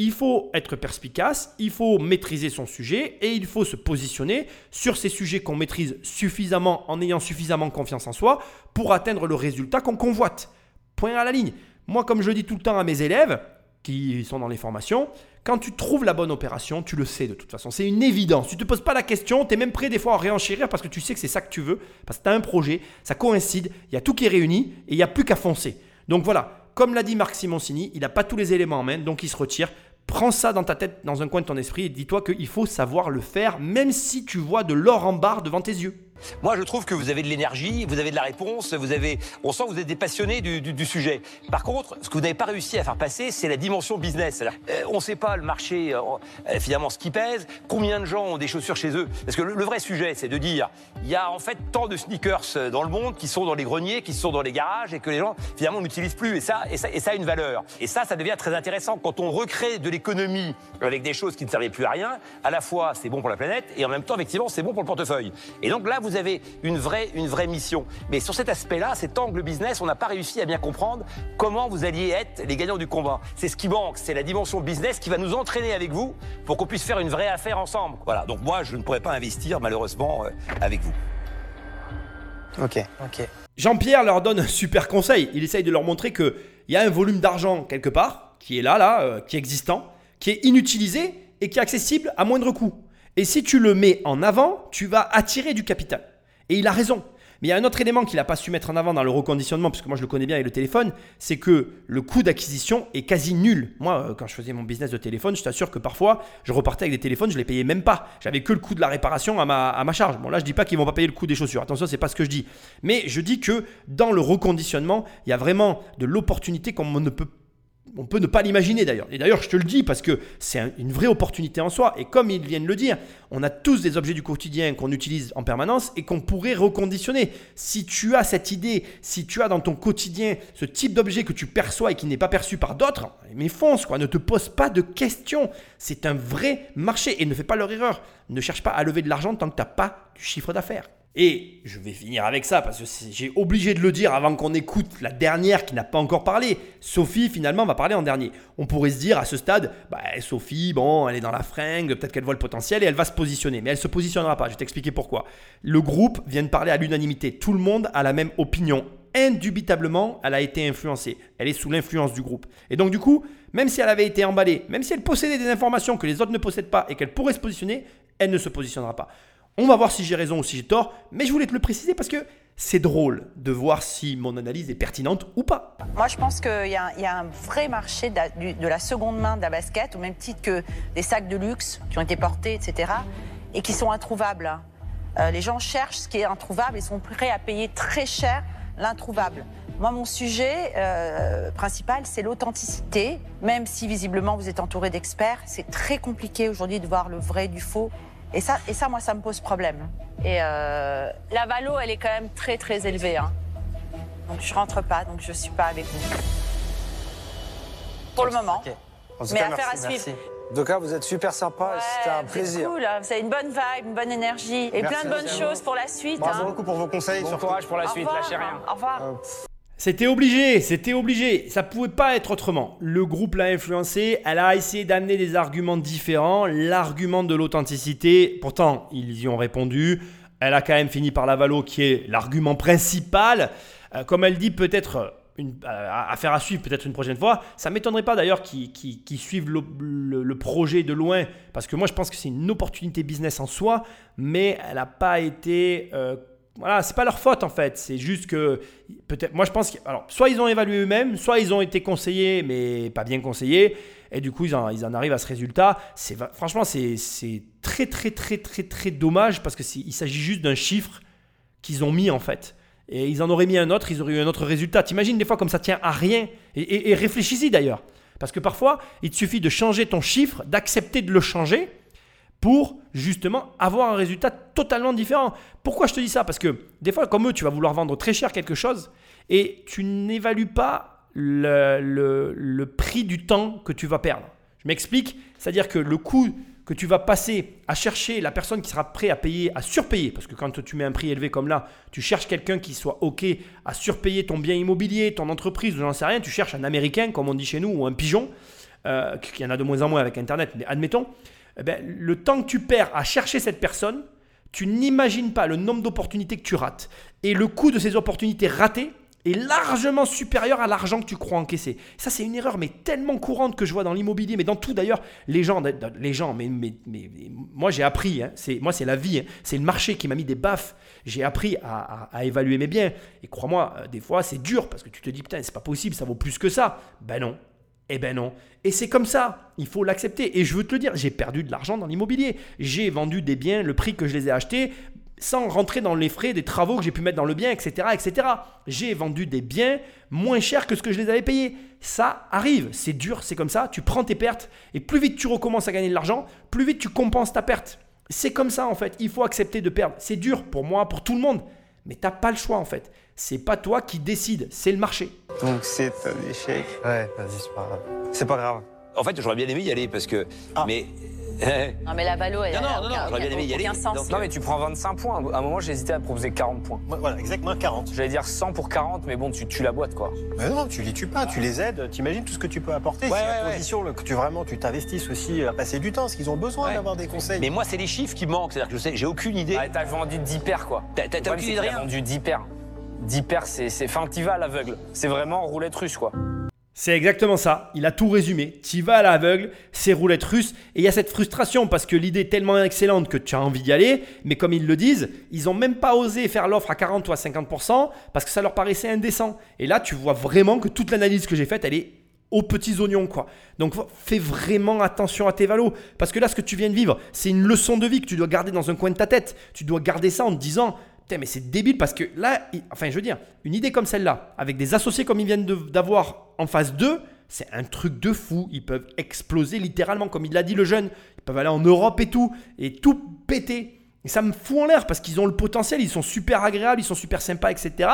il faut être perspicace, il faut maîtriser son sujet et il faut se positionner sur ces sujets qu'on maîtrise suffisamment en ayant suffisamment confiance en soi pour atteindre le résultat qu'on convoite. Point à la ligne. Moi, comme je dis tout le temps à mes élèves qui sont dans les formations, quand tu trouves la bonne opération, tu le sais de toute façon. C'est une évidence. Tu ne te poses pas la question, tu es même prêt des fois à réenchérir parce que tu sais que c'est ça que tu veux, parce que tu as un projet, ça coïncide, il y a tout qui est réuni et il n'y a plus qu'à foncer. Donc voilà, comme l'a dit Marc Simoncini, il n'a pas tous les éléments en main, donc il se retire. Prends ça dans ta tête, dans un coin de ton esprit et dis-toi qu'il faut savoir le faire, même si tu vois de l'or en barre devant tes yeux. Moi, je trouve que vous avez de l'énergie, vous avez de la réponse, vous avez, on sent que vous êtes des passionnés du, sujet. Par contre, ce que vous n'avez pas réussi à faire passer, c'est la dimension business. Euh, on ne sait pas le marché, euh, euh, finalement, ce qui pèse, combien de gens ont des chaussures chez eux. Parce que le, le vrai sujet, c'est de dire, il y a en fait tant de sneakers euh, dans le monde qui sont dans les greniers, qui sont dans les garages et que les gens, finalement, n'utilisent plus. Et ça, et ça, et ça a une valeur. Et ça, ça devient très intéressant quand on recrée de l'économie avec des choses qui ne servaient plus à rien. À la fois, c'est bon pour la planète et en même temps, effectivement, c'est bon pour le portefeuille. Et donc là, vous avez une vraie, une vraie mission. Mais sur cet aspect-là, cet angle business, on n'a pas réussi à bien comprendre comment vous alliez être les gagnants du combat. C'est ce qui manque, c'est la dimension business qui va nous entraîner avec vous pour qu'on puisse faire une vraie affaire ensemble. Voilà. Donc moi, je ne pourrais pas investir malheureusement euh, avec vous. Ok. Ok. Jean-Pierre leur donne un super conseil. Il essaye de leur montrer qu'il y a un volume d'argent quelque part, qui est là, là, euh, qui est existant, qui est inutilisé et qui est accessible à moindre coût. Et si tu le mets en avant, tu vas attirer du capital. Et il a raison. Mais il y a un autre élément qu'il n'a pas su mettre en avant dans le reconditionnement, puisque moi je le connais bien avec le téléphone, c'est que le coût d'acquisition est quasi nul. Moi, euh, quand je faisais mon business de téléphone, je t'assure que parfois, je repartais avec des téléphones, je les payais même pas. J'avais que le coût de la réparation à ma, charge. Bon, là, je dis pas qu'ils vont pas payer le coût des chaussures. Attention, c'est pas ce que je dis. Mais je dis que dans le reconditionnement, il y a vraiment de l'opportunité qu'on ne peut on peut ne pas l'imaginer d'ailleurs. Et d'ailleurs, je te le dis parce que c'est un- une vraie opportunité en soi. Et comme ils viennent le dire, on a tous des objets du quotidien qu'on utilise en permanence et qu'on pourrait reconditionner. Si tu as cette idée, si tu as dans ton quotidien ce type d'objet que tu perçois et qui n'est pas perçu par d'autres, mais fonce quoi, ne te pose pas de questions. C'est un vrai marché et ne fais pas leur erreur. Ne cherche pas à lever de l'argent tant que tu n'as pas du chiffre d'affaires. Et je vais finir avec ça parce que j'ai obligé de le dire avant qu'on écoute la dernière qui n'a pas encore parlé. Sophie finalement va parler en dernier. On pourrait se dire à ce stade, bah, Sophie, bon, elle est dans la fringue, peut-être qu'elle voit le potentiel et elle va se positionner. Mais elle se positionnera pas. Je vais t'expliquer pourquoi. Le groupe vient de parler à l'unanimité. Tout le monde a la même opinion. Indubitablement, elle a été influencée. Elle est sous l'influence du groupe. Et donc du coup, même si elle avait été emballée, même si elle possédait des informations que les autres ne possèdent pas et qu'elle pourrait se positionner, elle ne se positionnera pas. On va voir si j'ai raison ou si j'ai tort, mais je voulais te le préciser parce que c'est drôle de voir si mon analyse est pertinente ou pas. Moi, je pense qu'il y, a un- vrai marché de la, du- de la seconde main de la basket, au même titre que des sacs de luxe qui ont été portés, etc., et qui sont introuvables. hein. Euh, les gens cherchent ce qui est introuvable et sont prêts à payer très cher l'introuvable. Moi, mon sujet euh, principal, c'est l'authenticité. Même si visiblement vous êtes entouré d'experts, c'est très compliqué aujourd'hui de voir le vrai du faux. Et ça, et ça, moi, ça me pose problème. Et euh, la valo, elle est quand même très, très élevée. hein. Donc je rentre pas, donc je suis pas avec vous. Pour le moment. Ok. En tout Mais cas, affaire merci. à suivre. Merci. Doka, vous êtes super sympa c'était un plaisir. C'est cool, hein. vous avez une bonne vibe, une bonne énergie et Merci plein de bonnes choses pour la suite. Bravo hein. beaucoup pour vos conseils. Bon surtout. courage pour la Au suite, revoir, lâchez rien. Au revoir. C'était obligé, c'était obligé. Ça pouvait pas être autrement. Le groupe l'a influencé. Elle a essayé d'amener des arguments différents. L'argument de l'authenticité, pourtant, ils y ont répondu. Elle a quand même fini par la valo, qui est l'argument principal. Euh, comme elle dit, peut-être une euh, affaire à suivre, peut-être une prochaine fois. Ça m'étonnerait pas d'ailleurs qu'ils suivent le projet de loin, parce que moi, je pense que c'est une opportunité business en soi, mais elle n'a pas été euh, voilà, c'est pas leur faute en fait. C'est juste que peut-être. Moi, je pense que alors soit ils ont évalué eux-mêmes, soit ils ont été conseillés mais pas bien conseillés, et du coup ils en, ils en arrivent à ce résultat. C'est franchement c'est très très très très très dommage parce que il s'agit juste d'un chiffre qu'ils ont mis en fait. Et ils en auraient mis un autre, ils auraient eu un autre résultat. T'imagines des fois comme ça tient à rien. Et, et- et réfléchis-y d'ailleurs. Parce que parfois, il te suffit de changer ton chiffre, d'accepter de le changer pour justement avoir un résultat totalement différent. Pourquoi je te dis ça? Parce que des fois, comme eux, tu vas vouloir vendre très cher quelque chose et tu n'évalues pas le, prix du temps que tu vas perdre. Je m'explique, c'est-à-dire que le coût que tu vas passer à chercher la personne qui sera prêt à payer, à surpayer, parce que quand tu mets un prix élevé comme là, tu cherches quelqu'un qui soit OK à surpayer ton bien immobilier, ton entreprise, ou j'en sais rien, tu cherches un Américain, comme on dit chez nous, ou un pigeon, euh, qu'il y en a de moins en moins avec Internet, mais admettons, eh ben, le temps que tu perds à chercher cette personne, tu n'imagines pas le nombre d'opportunités que tu rates. Et le coût de ces opportunités ratées est largement supérieur à l'argent que tu crois encaisser. Ça, c'est une erreur, mais tellement courante que je vois dans l'immobilier, mais dans tout d'ailleurs. Les gens, les gens mais, moi j'ai appris, hein, moi c'est la vie, hein, c'est le marché qui m'a mis des baffes. J'ai appris à, à- à évaluer mes biens. Et crois-moi, euh, des fois c'est dur parce que tu te dis, putain, c'est pas possible, ça vaut plus que ça. Ben non, eh ben non. Et c'est comme ça, il faut l'accepter. Et je veux te le dire, j'ai perdu de l'argent dans l'immobilier. J'ai vendu des biens, le prix que je les ai achetés, sans rentrer dans les frais des travaux que j'ai pu mettre dans le bien, etc. etc. J'ai vendu des biens moins chers que ce que je les avais payés. Ça arrive, c'est dur, c'est comme ça. Tu prends tes pertes et plus vite tu recommences à gagner de l'argent, plus vite tu compenses ta perte. C'est comme ça en fait, il faut accepter de perdre. C'est dur pour moi, pour tout le monde. Mais t'as pas le choix en fait. C'est pas toi qui décide, c'est le marché. Donc c'est un échec. Ouais, vas-y, c'est pas grave. C'est pas grave. En fait, j'aurais bien aimé y aller parce que. Ah. Mais. Non, mais la valo, elle Non, non, a non, non, j'aurais bien aimé y aller, sens. donc, Non, mais tu prends 25 points. À un moment, j'ai hésité à proposer 40 points. Voilà, exactement 40. J'allais dire 100 pour 40, mais bon, tu tues la boîte, quoi. Mais non, tu les tues pas, tu les aides, t'imagines tout ce que tu peux apporter. Ouais, si ouais, à condition que tu vraiment tu t'investisses aussi à passer du temps, parce qu'ils ont besoin Ouais. d'avoir des conseils. Mais moi, c'est les chiffres qui me manquent. C'est-à-dire que je sais, j'ai aucune idée. Ah, t'as vendu 10 paires, quoi. T'as- aucune idée de rien vendu 10 paires. 10 paires, c'est. Enfin, t'y vas à l'aveugle. C'est vraiment roulette russe, quoi. C'est exactement ça. Il a tout résumé. Tu vas à l'aveugle, c'est roulette russe. Et il y a cette frustration parce que l'idée est tellement excellente que tu as envie d'y aller. Mais comme ils le disent, ils n'ont même pas osé faire l'offre à 40 ou à 50% parce que ça leur paraissait indécent. Et là, tu vois vraiment que toute l'analyse que j'ai faite, elle est aux petits oignons quoi. Donc fais vraiment attention à tes valos parce que là ce que tu viens de vivre, c'est une leçon de vie que tu dois garder dans un coin de ta tête. Tu dois garder ça en te disant Putain, mais c'est débile parce que là, enfin, je veux dire, une idée comme celle-là, avec des associés comme ils viennent d'avoir en face d'eux, c'est un truc de fou. Ils peuvent exploser littéralement, comme il l'a dit le jeune. Ils peuvent aller en Europe et tout, et tout péter. Et ça me fout en l'air parce qu'ils ont le potentiel, ils sont super agréables, ils sont super sympas, etc.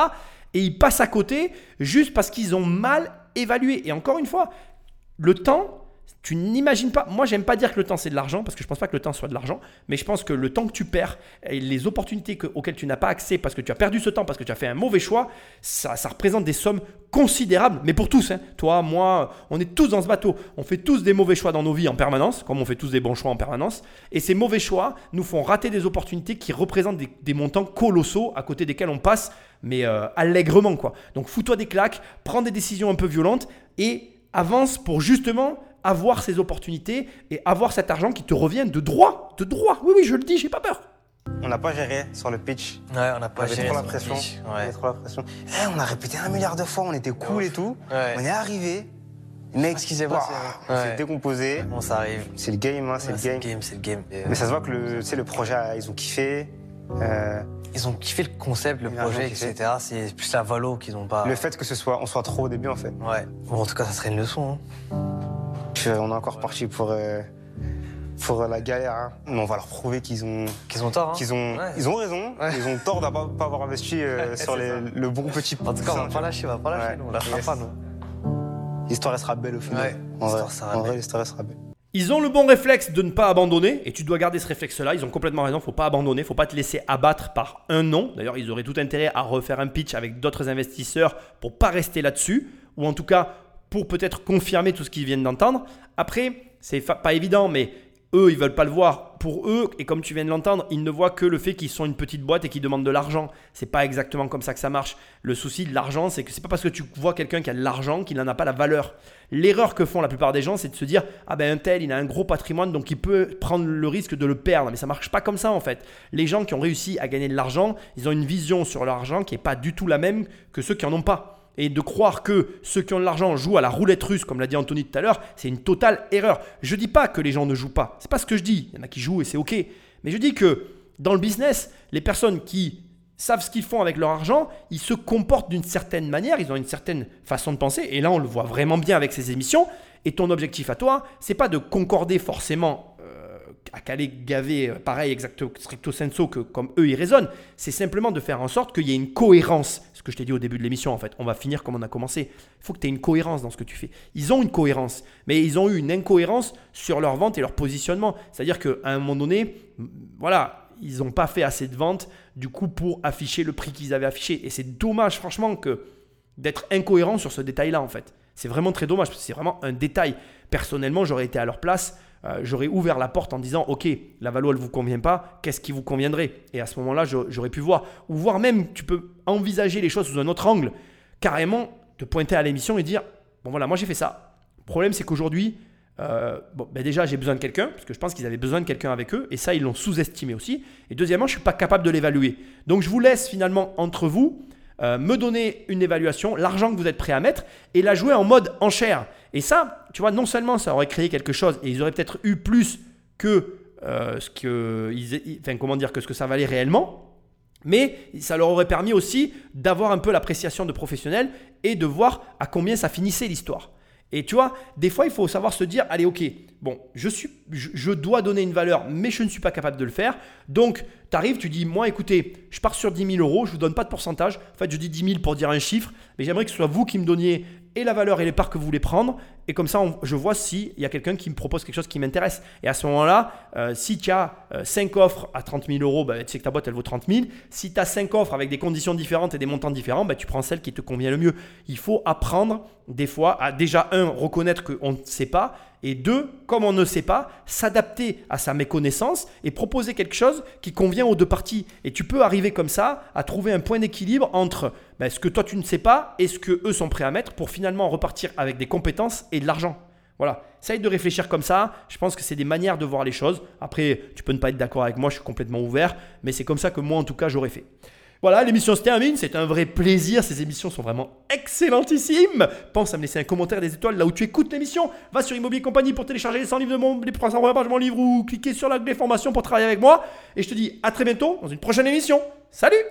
Et ils passent à côté juste parce qu'ils ont mal évalué. Et encore une fois, le temps, tu n'imagines pas. Moi, j'aime pas dire que le temps c'est de l'argent parce que je pense pas que le temps soit de l'argent, mais je pense que le temps que tu perds et les opportunités que- auxquelles tu n'as pas accès parce que tu as perdu ce temps, parce que tu as fait un mauvais choix, ça, représente des sommes considérables, mais pour tous. hein. Toi, moi, on est tous dans ce bateau. On fait tous des mauvais choix dans nos vies en permanence, comme on fait tous des bons choix en permanence. Et ces mauvais choix nous font rater des opportunités qui représentent des, des montants colossaux à côté desquels on passe, mais euh, allègrement quoi. Donc fous-toi des claques, prends des décisions un peu violentes et avance pour justement avoir ces opportunités et avoir cet argent qui te revient de droit, de droit. Oui, oui, je le dis, j'ai pas peur. on n'a pas géré sur le pitch. Ouais, on n'a On pas avait géré trop la pression. pitch. On avait Ouais. trop la pression. Eh, on a répété un milliard de fois, on était cool et tout. Ouais. On est arrivé. Mec, ce qui s'est passé, s'est Ouais. décomposé. Bon, ça arrive. C'est le game, hein, c'est Ouais, le C'est game. le game, c'est le game. Euh, Mais ça se voit que le, tu sais, le projet, ils ont kiffé. Euh, Ils ont kiffé le concept, le projet, etc. C'est plus la valo qu'ils n'ont pas. Le fait que ce soit, on soit trop au début, en fait. Ouais. Bon, en tout cas, ça serait une leçon. hein. Puis, euh, on est encore parti pour, euh, pour la galère. hein. Mais on va leur prouver qu'ils ont, Qu'ils ont tort. Hein. qu'ils ont, Ouais. ils ont raison. Ouais. Ils ont tort de pas, pas avoir investi euh, sur les- le bon petit. En tout cas, on va pas lâcher, on va pas lâcher. Ouais. nous, On lâchera Yes. pas, nous. L'histoire, elle sera belle au final. Ouais, En vrai, en vrai, l'histoire, elle sera belle. Ils ont le bon réflexe de ne pas abandonner, et tu dois garder ce réflexe-là. Ils ont complètement raison, faut pas abandonner, faut pas te laisser abattre par un nom. D'ailleurs, ils auraient tout intérêt à refaire un pitch avec d'autres investisseurs pour pas rester là-dessus, ou en tout cas pour peut-être confirmer tout ce qu'ils viennent d'entendre. Après, c'est pas évident, mais eux, ils veulent pas le voir. Pour eux, et comme tu viens de l'entendre, ils ne voient que le fait qu'ils sont une petite boîte et qu'ils demandent de l'argent. C'est pas exactement comme ça que ça marche. Le souci de l'argent, c'est que c'est pas parce que tu vois quelqu'un qui a de l'argent qu'il n'en a pas la valeur. L'erreur que font la plupart des gens, c'est de se dire ah ben un tel, il a un gros patrimoine, donc il peut prendre le risque de le perdre. Mais ça marche pas comme ça en fait. Les gens qui ont réussi à gagner de l'argent, ils ont une vision sur l'argent qui est pas du tout la même que ceux qui en ont pas. Et de croire que ceux qui ont de l'argent jouent à la roulette russe, comme l'a dit Anthony tout à l'heure, c'est une totale erreur. Je dis pas que les gens ne jouent pas. C'est pas ce que je dis. Il y en a qui jouent et c'est ok. Mais je dis que dans le business, les personnes qui savent ce qu'ils font avec leur argent, ils se comportent d'une certaine manière, ils ont une certaine façon de penser. Et là, on le voit vraiment bien avec ces émissions. Et ton objectif à toi, c'est pas de concorder forcément à caler gaver, euh, pareil, exacto, stricto sensu, que comme eux ils raisonnent. C'est simplement de faire en sorte qu'il y ait une cohérence. Ce que je t'ai dit au début de l'émission, en fait. On va finir comme on a commencé. Il faut que tu aies une cohérence dans ce que tu fais. Ils ont une cohérence, mais ils ont eu une incohérence sur leur vente et leur positionnement. C'est-à-dire qu'à un moment donné, voilà, ils n'ont pas fait assez de ventes, du coup, pour afficher le prix qu'ils avaient affiché. Et c'est dommage, franchement, que d'être incohérent sur ce détail-là, en fait. C'est vraiment très dommage, parce que c'est vraiment un détail. Personnellement, j'aurais été à leur place, euh, j'aurais ouvert la porte en disant, OK, la valo, elle vous convient pas, qu'est-ce qui vous conviendrait? Et à ce moment-là, j'aurais pu voir. Ou voir même, tu peux envisager les choses sous un autre angle. Carrément, te pointer à l'émission et dire, bon voilà, moi j'ai fait ça. Le problème, c'est qu'aujourd'hui, euh, ben déjà, j'ai besoin de quelqu'un, parce que je pense qu'ils avaient besoin de quelqu'un avec eux, et ça, ils l'ont sous-estimé aussi. Et deuxièmement, je ne suis pas capable de l'évaluer. Donc, je vous laisse finalement entre vous euh, me donner une évaluation, l'argent que vous êtes prêt à mettre, et la jouer en mode enchère. Et ça, tu vois, non seulement ça aurait créé quelque chose, et ils auraient peut-être eu plus que euh, ce que, ils- enfin, comment dire, que ce que ça valait réellement. Mais ça leur aurait permis aussi d'avoir un peu l'appréciation de professionnels et de voir à combien ça finissait l'histoire. Et tu vois, des fois, il faut savoir se dire, allez, ok, bon, je, suis, je, je dois donner une valeur, mais je ne suis pas capable de le faire. Donc, tu arrives, tu dis, moi, écoutez, je pars sur 10 000 euros, je ne vous donne pas de pourcentage. En fait, je dis 10 000 pour dire un chiffre, mais j'aimerais que ce soit vous qui me donniez et la valeur et les parts que vous voulez prendre. Et comme ça, je vois s'il y a quelqu'un qui me propose quelque chose qui m'intéresse. Et à ce moment-là, euh, si tu as 5 offres à 30 000 euros, bah, tu sais que ta boîte, elle vaut 30 000. Si tu as 5 offres avec des conditions différentes et des montants différents, bah, tu prends celle qui te convient le mieux. Il faut apprendre des fois à déjà, un, reconnaître qu'on ne sait pas. Et deux, comme on ne sait pas, s'adapter à sa méconnaissance et proposer quelque chose qui convient aux deux parties. Et tu peux arriver comme ça à trouver un point d'équilibre entre ben, ce que toi tu ne sais pas et ce que eux sont prêts à mettre pour finalement repartir avec des compétences et de l'argent. Voilà, essaye de réfléchir comme ça. Je pense que c'est des manières de voir les choses. Après, tu peux ne pas être d'accord avec moi, je suis complètement ouvert, mais c'est comme ça que moi en tout cas j'aurais fait. Voilà, l'émission se termine. C'est un vrai plaisir. Ces émissions sont vraiment excellentissimes. Pense à me laisser un commentaire des étoiles là où tu écoutes l'émission. Va sur Immobilier Compagnie pour télécharger les 100 livres de mon, les 300 pages de mon livre ou cliquer sur la des formations pour travailler avec moi. Et je te dis à très bientôt dans une prochaine émission. Salut